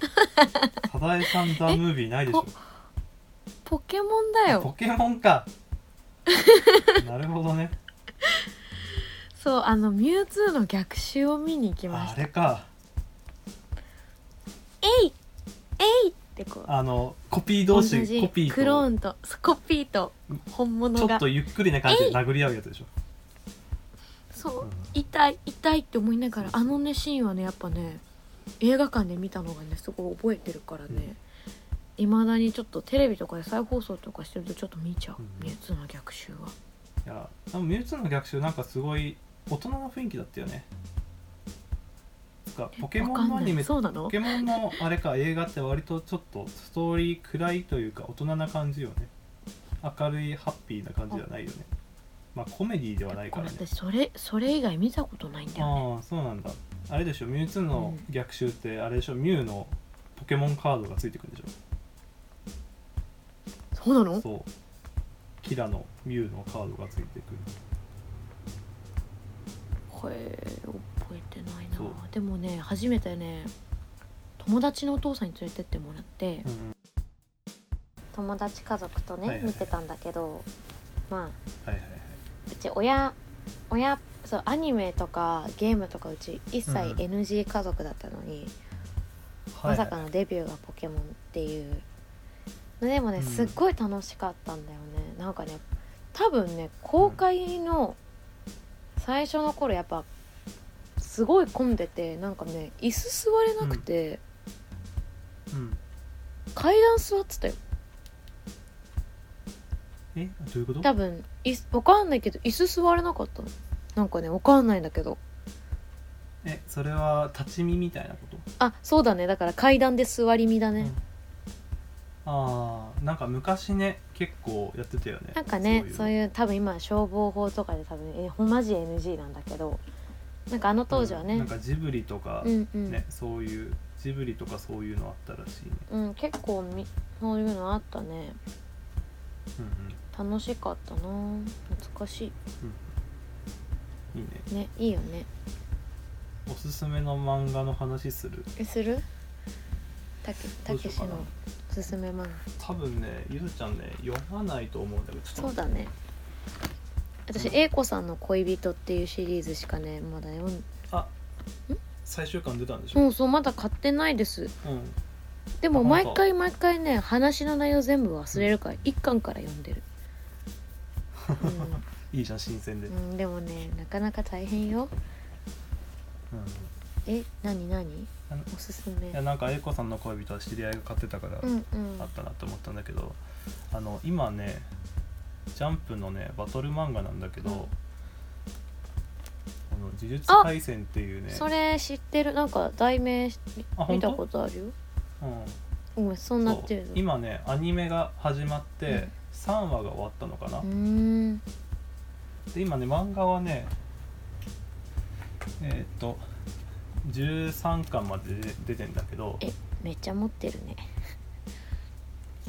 [LAUGHS] サザエさんザ・ムービーないでしょ。ポポケモンだよ。ポケモンか。[LAUGHS] なるほどね。そうあのミュウツーの逆襲を見に行きまあした。れか。えいえいってこう。あのコピー同士コピークローとンとコピーと本ち物が。ょっとゆっくりな感じで殴り合うやつでしょ。そう、うん。痛い痛いって思いながら。あのねシーンはねやっぱね映画館で見たのがねすごい覚えてるからね。いま、未だにちょっとテレビとかで再放送とかしてるとちょっと見ちゃう。うん「ミュウツーの逆襲は」いやでもミュウツーの逆襲なんかすごい大人の雰囲気だったよね。つかポケモンのアニメそうなの？ポケモンのあれか映画って割とちょっとストーリー暗いというか大人な感じよね。明るいハッピーな感じじゃないよね。まあコメディではないからね。私それそれ以外見たことないんだよね。ああそうなんだ。あれでしょミュウツーの逆襲ってあれでしょミュウのポケモンカードがついてくるでしょ。そうなの？そう。キラのミュウのカードがついてくる。これ覚えてないでもね初めてね友達のお父さんに連れてってもらって、うん友達家族とね、はいはいはい。見てたんだけどまあはいはいはい。うち親親そうアニメとかゲームとかうち一切うん NG 家族だったのに、はい。まさかのデビューがポケモンっていう。でもねうん。すっごい楽しかったんだよね、なんかね多分ね公開の最初の頃やっぱすごい混んでてなんかね椅子座れなくて、うん。階段座ってたよ。え？どういうこと？多分いかんないけど椅子座れなかったの。なんかねわかんないんだけど。えそれは立ち見みたいなこと？あそうだね。だから階段で座り身だね、ああなんか昔ね結構やってたよね。なんかねそうう。いう多分今消防法とかで多分えほんまじ NG なんだけどなんかあの当時はね。うんなんかジブリとか、うんうん、ねそういうジブリとかそういうのあったらしいね。うん、結構みそういうのあったね。うん楽しかったな。懐かしうん。いいね。いねいいよね。おすすめの漫画の話する？えする？たけどたけしのおすすめ漫画。多分ねゆずちゃんね読まないと思うんだけどそうだね私英子さんの恋人っていうシリーズしかねまだ読んあ最終巻出たんでしょ？もうそうまだ買ってないです。うん。でも毎回毎回ね話の内容全部忘れるから一巻から読んでる。[LAUGHS] いいじゃん新鮮で、うん、うん、でもねなかなか大変よ。うん。え何何？あのおすすめ。いやなんか英子さんの恋人は知り合いが買ってたから、うんうん。あったなと思ったんだけどあの今ねジャンプのねバトル漫画なんだけど、うん。この呪術廻戦っていうねそれ知ってる。なんか題名見たことあるよ？うん。そうなってる今ねアニメが始まって、うん。3話が終わったのかな、うーん。で今ね漫画はねえーっと13巻まで出出てんだけど。えめっちゃ持ってるね。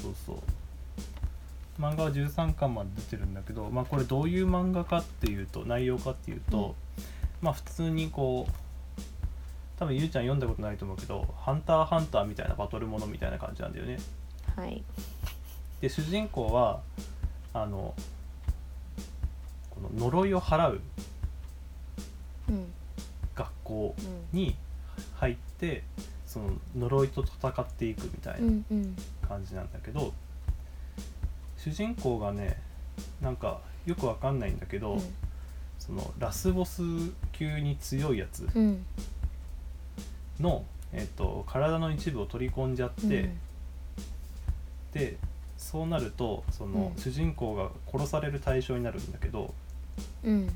そうそう漫画は13巻まで出てるんだけど、まあ、これどういう漫画かっていうと内容かっていうと、まあ普通にこう多分ゆうちゃん読んだことないと思うけど「ハンターハンター」みたいなバトルものみたいな感じなんだよね。はい。で主人公はあのこの呪いを払ううん。学校うんに入ってその呪いと戦っていくみたいなうんうん。感じなんだけど、主人公がねなんかよくわかんないんだけど、うん。そのラスボス級に強いやつうん。の、えっと体の一部を取り込んじゃって、うん。でそうなるとその、うん。主人公が殺される対象になるんだけどうん。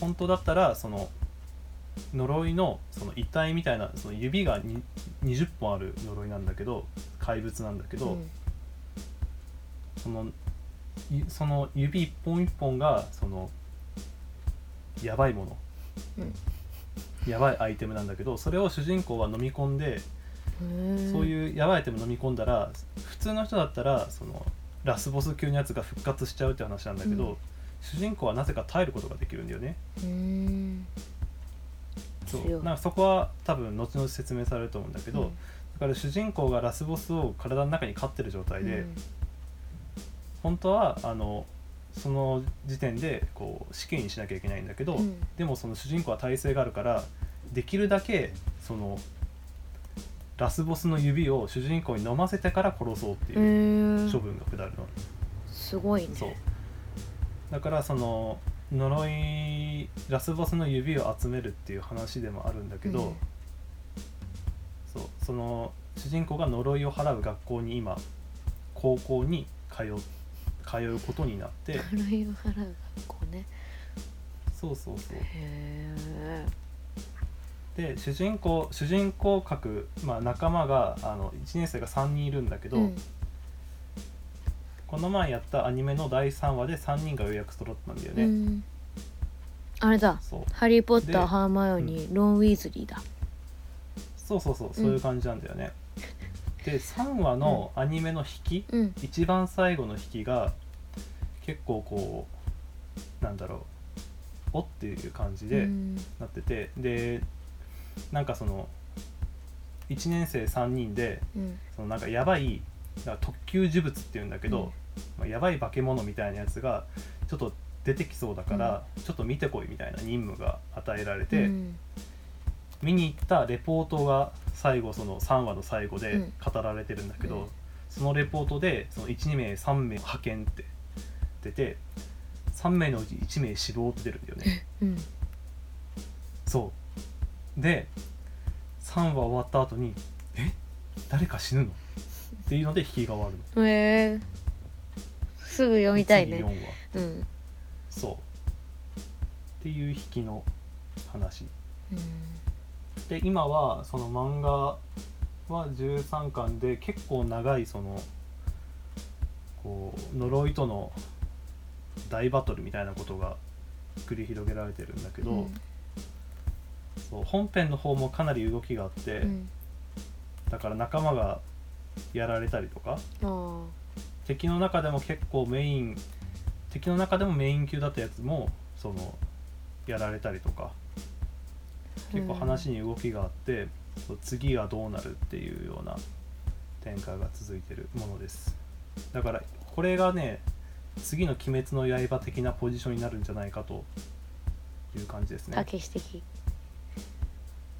本当だったらその呪いのその遺体みたいなその指がに20本ある呪いなんだけど怪物なんだけど、うんそのいその指一本一本がそのやばいもの、うん。やばいアイテムなんだけどそれを主人公が飲み込んで、そうういうやばいアイテム飲み込んだら普通の人だったらそのラスボス級のやつが復活しちゃうって話なんだけど、うん。主人公はなぜか耐えることができるんだよね。そう。なんかそこは多分後々説明されると思うんだけど、だから主人公がラスボスを体の中に飼ってる状態で、うん本当はあのその時点でこう死刑にしなきゃいけないんだけど、うん。でもその主人公は耐性があるからできるだけそのラスボスの指を主人公に飲ませてから殺そうってへいうー。処分が下るの、すごいね。そう。だからその呪いラスボスの指を集めるっていう話でもあるんだけど、うん。そう。その主人公が呪いを払う学校に今高校に通う通うことになって呪いを払う学校ねそうそうそう。へえで主人公主人公格、まあ、仲間があの1年生が3人いるんだけど、うん。この前やったアニメの第3話で3人がようやく揃ったんだよね、うん。あれだ。ハリー・ポッタでーハーマイオニーロン・ウィーズリーだ。そうそうそうそういう感じなんだよね、で3話のアニメの引き、うん。一番最後の引きが結構こうなんだろうおっていう感じでうん。なってて、でなんかその1年生3人でうん。そのなんかやばい特級呪物っていうんだけど、うん。まあ、やばい化け物みたいなやつがちょっと出てきそうだから、ちょっと見てこいみたいな任務が与えられて、うん見に行ったレポートが最後その3話の最後でうん。語られてるんだけど、うん。そのレポートでその12名3名派遣って出て3名のうち1名死亡って出るんだよね。うん。そう。で3話終わった後に「え？誰か死ぬの?」っていうので引きが終わるの。へえ。すぐ読みたい次4ね話。うん。そう。っていう引きの話。うんで今はその漫画は13巻で結構長いそのこう呪いとの大バトルみたいなことが繰り広げられてるんだけど、うん。そう本編の方もかなり動きがあって、うん。だから仲間がやられたりとかあ。敵の中でも結構メイン敵の中でもメイン級だったやつもそのやられたりとか結構話に動きがあって、そう次はどうなるっていうような展開が続いてるものです。だからこれがね次の「鬼滅の刃」的なポジションになるんじゃないかという感じですね。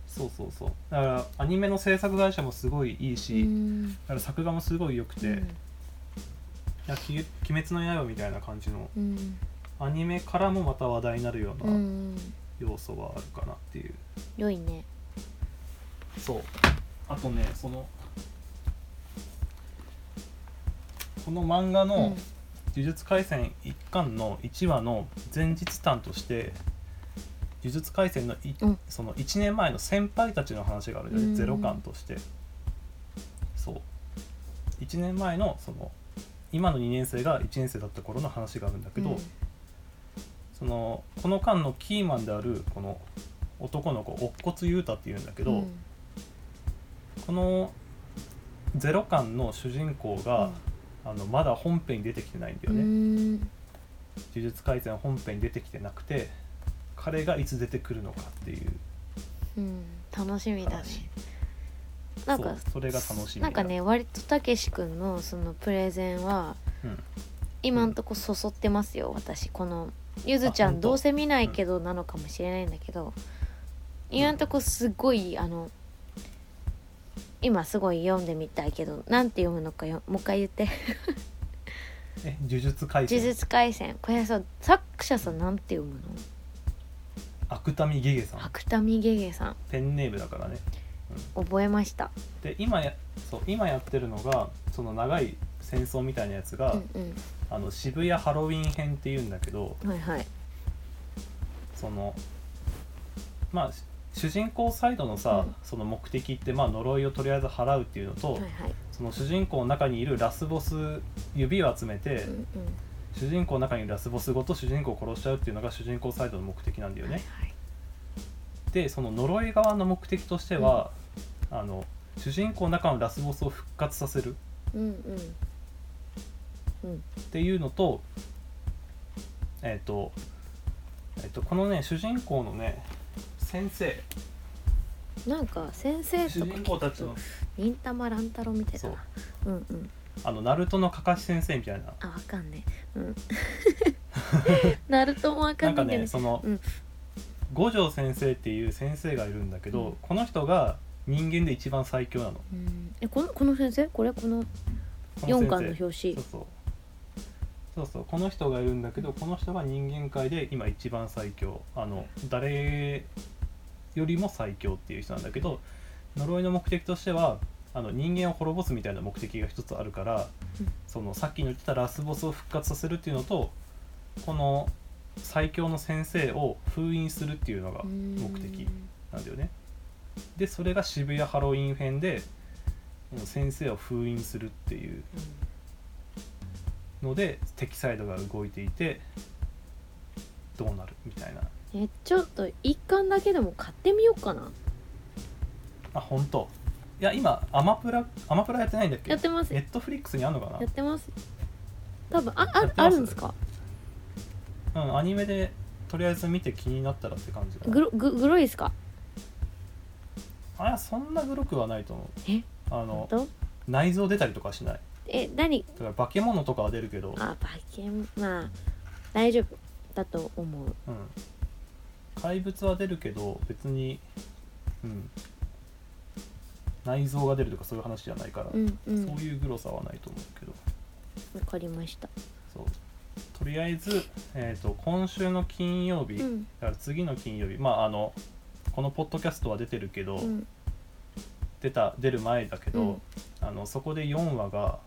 そうそうそう。だからアニメの制作会社もすごいいいし、うん。だから作画もすごい良くて「うん。鬼滅の刃」みたいな感じのうん。アニメからもまた話題になるよううなん要素はあるかなっていう、良いね。そう。あとねそのこの漫画のうん「呪術廻戦」一巻の1話の前日譚として呪術廻戦のい、うん。その1年前の先輩たちの話があるんだよね、うん。ゼロ巻として。そう。1年前のその今の2年生が1年生だった頃の話があるんだけど、うんそのこの間のキーマンであるこの男の子乙骨雄太っていうんだけど、うん。このゼロ巻の主人公が、あのまだ本編に出てきてないんだよね、うん。呪術廻戦本編に出てきてなくて彼がいつ出てくるのかっていう。うん。楽しみだね。話。なんかそれが楽しみなんかね割とたけし君のそのプレゼンはうん。今んとこそそってますよ私。このゆずちゃんどうせ見ないけどなのかもしれないんだけど、今んとこすごいあの今すごい読んでみたいけどなんて読むのかよもう一回言って。[LAUGHS] え呪術廻「呪戦術廻戦」これさ作者さんなんて読むの？芥見ゲゲさん。芥見ゲゲさん。ペンネームだからね。覚えました。で今やそう今やってるのがその長い戦争みたいなやつが、うんあの渋谷ハロウィン編っていうんだけどうんはいはい。そのまあ主人公サイドのさ、うん。その目的って、まあ、呪いをとりあえず払うっていうのと、はいはい。その主人公の中にいるラスボス指を集めて、うんうん。主人公の中にいるラスボスごと主人公を殺しちゃうっていうのが主人公サイドの目的なんだよね。はいでその呪い側の目的としては、あの主人公の中のラスボスを復活させる。うんうんうんっていうのとえっ、と,、えっとこのね主人公のね先生。なんか先生主人公たちの。忍たま乱太郎みたいだな。う。んうん。あのナルトのかかし先生みたいな。あわかんねえ。うん。[LAUGHS] [LAUGHS] ナルトもわかなんんかないけどね。その、うん。五条先生っていう先生がいるんだけど、うん。この人が人間で一番最強なの。うん。えこのこの先生？これ？このこの先生。4巻の表紙。そうそうそうそうこの人がいるんだけどこの人が人間界で今一番最強。あの誰よりも最強っていう人なんだけど呪いの目的としてはあの人間を滅ぼすみたいな目的が一つあるから、うん。そのさっきの言ってたラスボスを復活させるっていうのとこの最強の先生を封印するっていうのが目的なんだよね。でそれが渋谷ハロウィン編で先生を封印するっていうので敵サイドが動いていてどうなるみたいな。うんえちょっと一巻だけでも買ってみようかな。あ本当。いや今アマプラアマプラやってないんだっけ？やってます。ネットフリックスにあるのかな？やってます。多分あああるんですか？うんアニメでとりあえず見て気になったらって感じグロググロいですか？あそんなグロくはないと思う。え？あの内臓出たりとかしないえ何？だから化け物とかは出るけど。あ馬券まあ大丈夫だと思う。うん。怪物は出るけど別にうん。内臓が出るとかそういう話じゃないから、うんうん。そういうグロさはないと思うけど。わかりました。そう。とりあえず、えー、と今週の金曜日、うん。だから次の金曜日まああのこのポッドキャストは出てるけど、うん。出た出る前だけど、うん。あのそこで4話が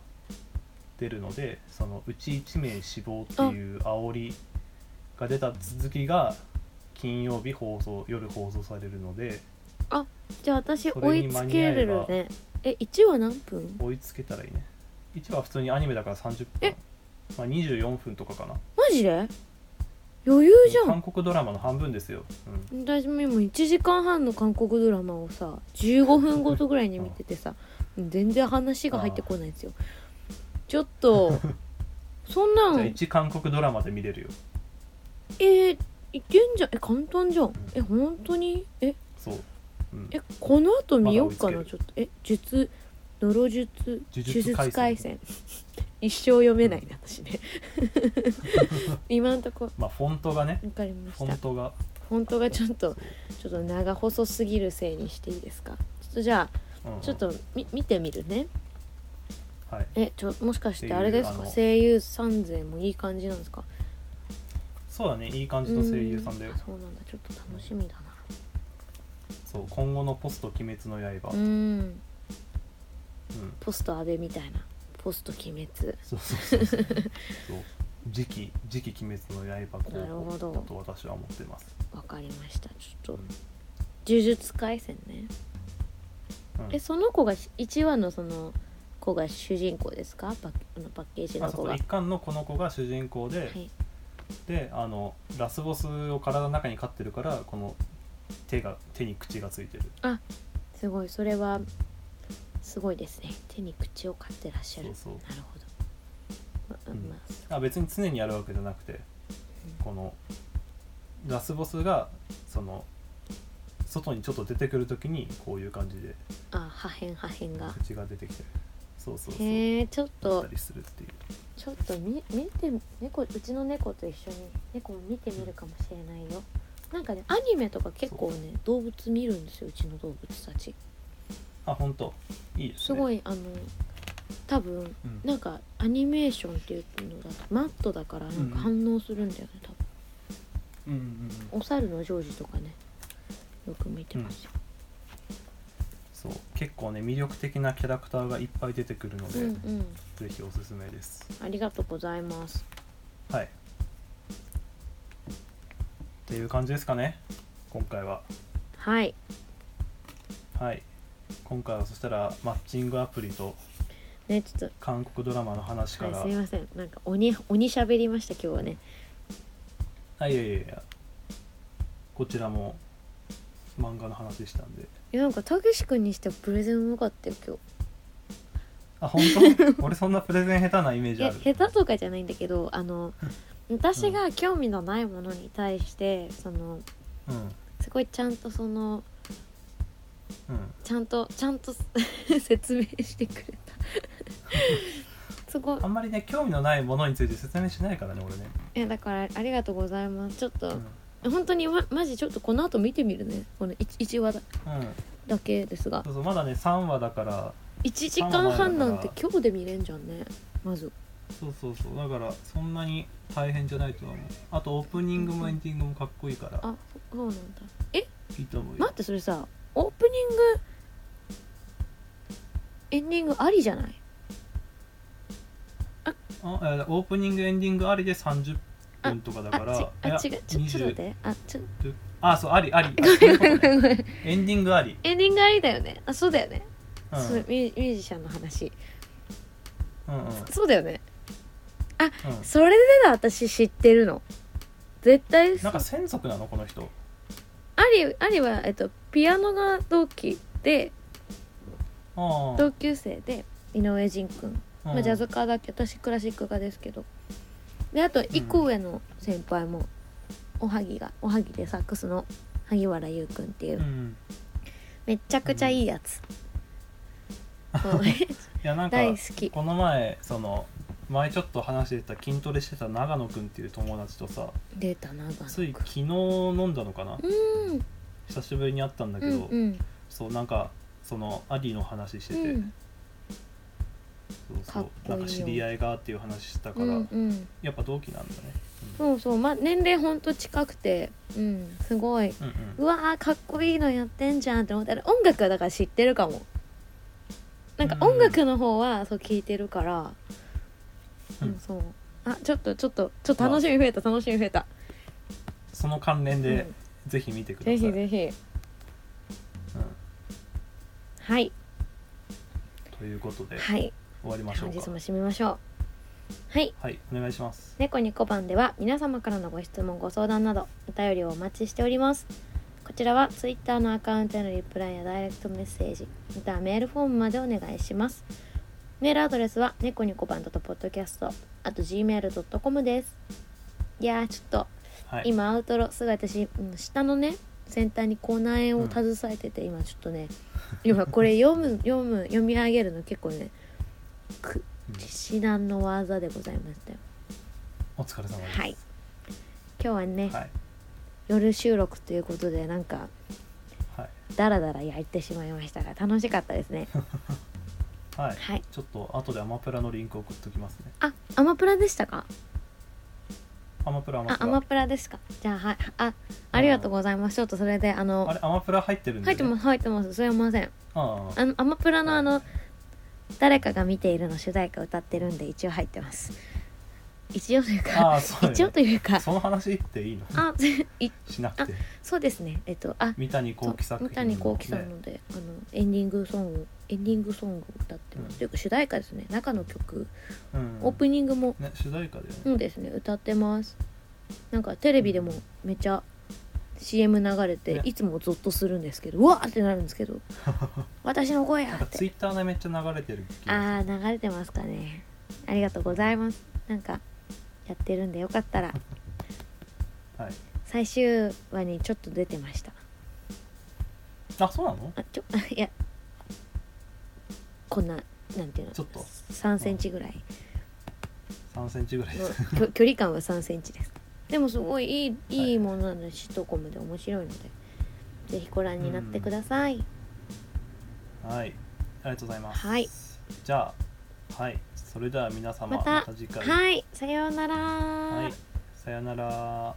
出るのでそのうち1名死亡っていう煽りが出た続きが金曜日放送夜放送されるのでじゃあ私追いつけれるね。え1話何分？追いつけたらいいね。1話普通にアニメだから30え分、まあ、24分とかかな。マジで？余裕じゃん。韓国ドラマの半分ですよ、うん、私も今1時間半の韓国ドラマをさ15分ごとぐらいに見ててさ全然話が入ってこないんですよちょっと [LAUGHS] そんなじゃあん1韓国ドラマで見れるよ。えー、いけんじゃん。え簡単じゃん。え本当に？え？そう、うん、えこの後見ようかまだ追つないちょっと。え術呪術呪術呪術廻廻戦。戦 [LAUGHS] 一生読めないね私ね。[LAUGHS] 今んとこ。まあフォントがね。わかりまフした。ォントが。本当がちょっとちょっと長細すぎるせいにしていいですか？ちょっとじゃあうんうん。ちょっとみ見てみるねはい。えちょもしかしてあれですか？声優さん勢もいい感じなんですか？そうだねいい感じの声優さんだよ。うそうなんだ。ちょっと楽しみだな。そう今後のポスト鬼滅の刃、ううん。んポスト安倍みたいな。ポスト鬼滅。そうそうそうそう。[LAUGHS] そう。次期次期鬼滅の刃候なるほ補ど。だと私は思ってます、わかりました。ちょっとうん。呪術廻戦ね。うん。えその子が1話のその子が主人公ですか？パッパッケージの子が。一巻のこの子が主人公で、はい。であのラスボスを体の中に飼ってるからこの手が手に口がついてる。すごい。それはすごいですね。手に口を飼ってらっしゃる。そうなるほど。まうん。まああ別に常にやるわけじゃなくてこのラスボスがその外にちょっと出てくる時にこういう感じであ破片破片が。口が出てきてそうそうそう。へえちょっと。たりするっていう。ちょっと見見て猫うちの猫と一緒に猫も見てみるかもしれないよ。なんかねアニメとか結構ね動物見るんですようちの動物たち。あ本当？いいですね。すごいあの多分うん。なんかアニメーションっていうのだとマットだからなんか反応するんだよね多分。うんうんうん。お猿のジョージとかねよく見てますよ、そう。結構ね魅力的なキャラクターがいっぱい出てくるので、うん、うん。ぜひおすすめです。ありがとうございます。はい。っていう感じですかね今回は。はい。はい。今回はそしたらマッチングアプリとねちょっ韓国ドラマの話とから、はいすいません。なんか鬼鬼喋りました今日はね。はい、いやいやいやこちらも漫画の話でしたんでいやなんかたけし君にしてはプレゼンうまかったよ今日。あ本当？[LAUGHS] 俺そんなプレゼン下手なイメーいジある。や下手とかじゃないんだけどあの私が興味のないものに対してそのうんすごいちゃんとそのうん。ちゃんとちゃんと [LAUGHS] 説明してくれた。[LAUGHS] すごい。あんまりね興味のないものについて説明しないからね俺ね、えだからありがとうございます。ちょっと、うん本当にまマジちょっとこの後見てみるね。この 1, 話だ。うん、だけですが。そうそうまだね3話だから。1時間半なんて今日で見れんじゃんね。まず。そうそうそう。だからそんなに大変じゃないとは思う。あとオープニングもエンディングもかっこいいから。あそそうなんだ。え？いいと思うよ。待ってそれさオープニングエンディングありじゃない？あえオープニングエンディングありで30分とかだからあ違うちょっと待っ20てあちょあそうありあり。ごめんごめんごめん。エンディングあり、エンディングありだよね。あそうだよね、うん。そうミュージシャンの話。うんうん。そうだよね。うん。それでだ私知ってるの。絶対なんか専属なのこの人。アリアリは、えっと、ピアノが同期でああ同級生で井上仁君、うん。まあ、ジャズ科だけ？ど私クラシック科ですけどであと一個上の先輩も、おはぎがおはぎでサックスの萩原優くんっていう、うん。めっちゃくちゃいいやつ、そう。[LAUGHS] いやなんか大好き。この前その前ちょっと話してた筋トレしてた長野くんっていう友達とさ出たながつい昨日飲んだのかな？うん。久しぶりに会ったんだけど、うんうん。そうなんかそのアディの話してて、うんそうなんか知り合いがっていう話してたから、うんうん。やっぱ同期なんだね、そうそう。ま年齢ほんと近くてうんすごい。うん、うん。うわーかっこいいのやってんじゃんって思ったら音楽はだから知ってるかも。なんか音楽の方はそう聞いてるから。ううんん、そう。あちょっとちょっとちょっと楽しみ増えた楽しみ増えた、その関連でうん。ぜひ見てください、ぜひぜひ。うん。はい。ということで。はい終わりましょうか。本日も締めましょう。はい。はいお願いします。猫に小判では皆様からのご質問ご相談などお便りをお待ちしております。こちらは Twitter のアカウントへのリプライやダイレクトメッセージまたはメールフォームまでお願いします。メールアドレスは猫に小判とポッドキャストあと gmail.com です。いやーちょっとはい。今アウトロすごい私うん下のね先端に口内炎を携えてて、今ちょっとね今これ読む読む読み上げるの結構ねくうん。至難の技でございましたよ。お疲れ様です。はい。今日はね、はい。夜収録ということでなんかはい。ダラダラ焼いてしまいましたが楽しかったですね。[LAUGHS] はい、はい。ちょっと後でアマプラのリンク送っときますね。あアマプラでしたか？アマプラアマプラ。あアマプラですか。じゃあはい。あありがとうございます。ちょっとそれであのあれアマプラ入ってるんで、ね、入ってます入ってます。すいません。ああ。あのアマプラのあの誰かが見ているの主題歌歌ってるんで一応入ってます。一応というかああそうよね。一応というか。その話っていいの？あ [LAUGHS] いしなくて。そうですね。えっとあ三谷幸喜作品三谷幸喜さんねので、あのエンディングソングエンディングソングを歌ってます、うん。というか主題歌ですね。中の曲、うん、オープニングもね主題歌だよね、そうですね。歌ってます。なんかテレビでもめっちゃ CM 流れて、ね。いつもゾッとするんですけどうわーってなるんですけど [LAUGHS] 私の声やって。ツイッターでめっちゃ流れてるあー流れてますかね。ありがとうございます。なんかやってるんでよかったら。す [LAUGHS] はい。最終話にちょっと出てました。あそうなの？あちょ [LAUGHS] いや。こんななんていうの？ちょっと。3センチぐらい。3センチぐらい距離感は3センチですでもすごいいいいいものなのでシトコムで面白いのでぜひご覧になってください。はい。ありがとうございます。はい。じゃあはい。それでは皆様また。次回。はい。さようなら。はい。さよなら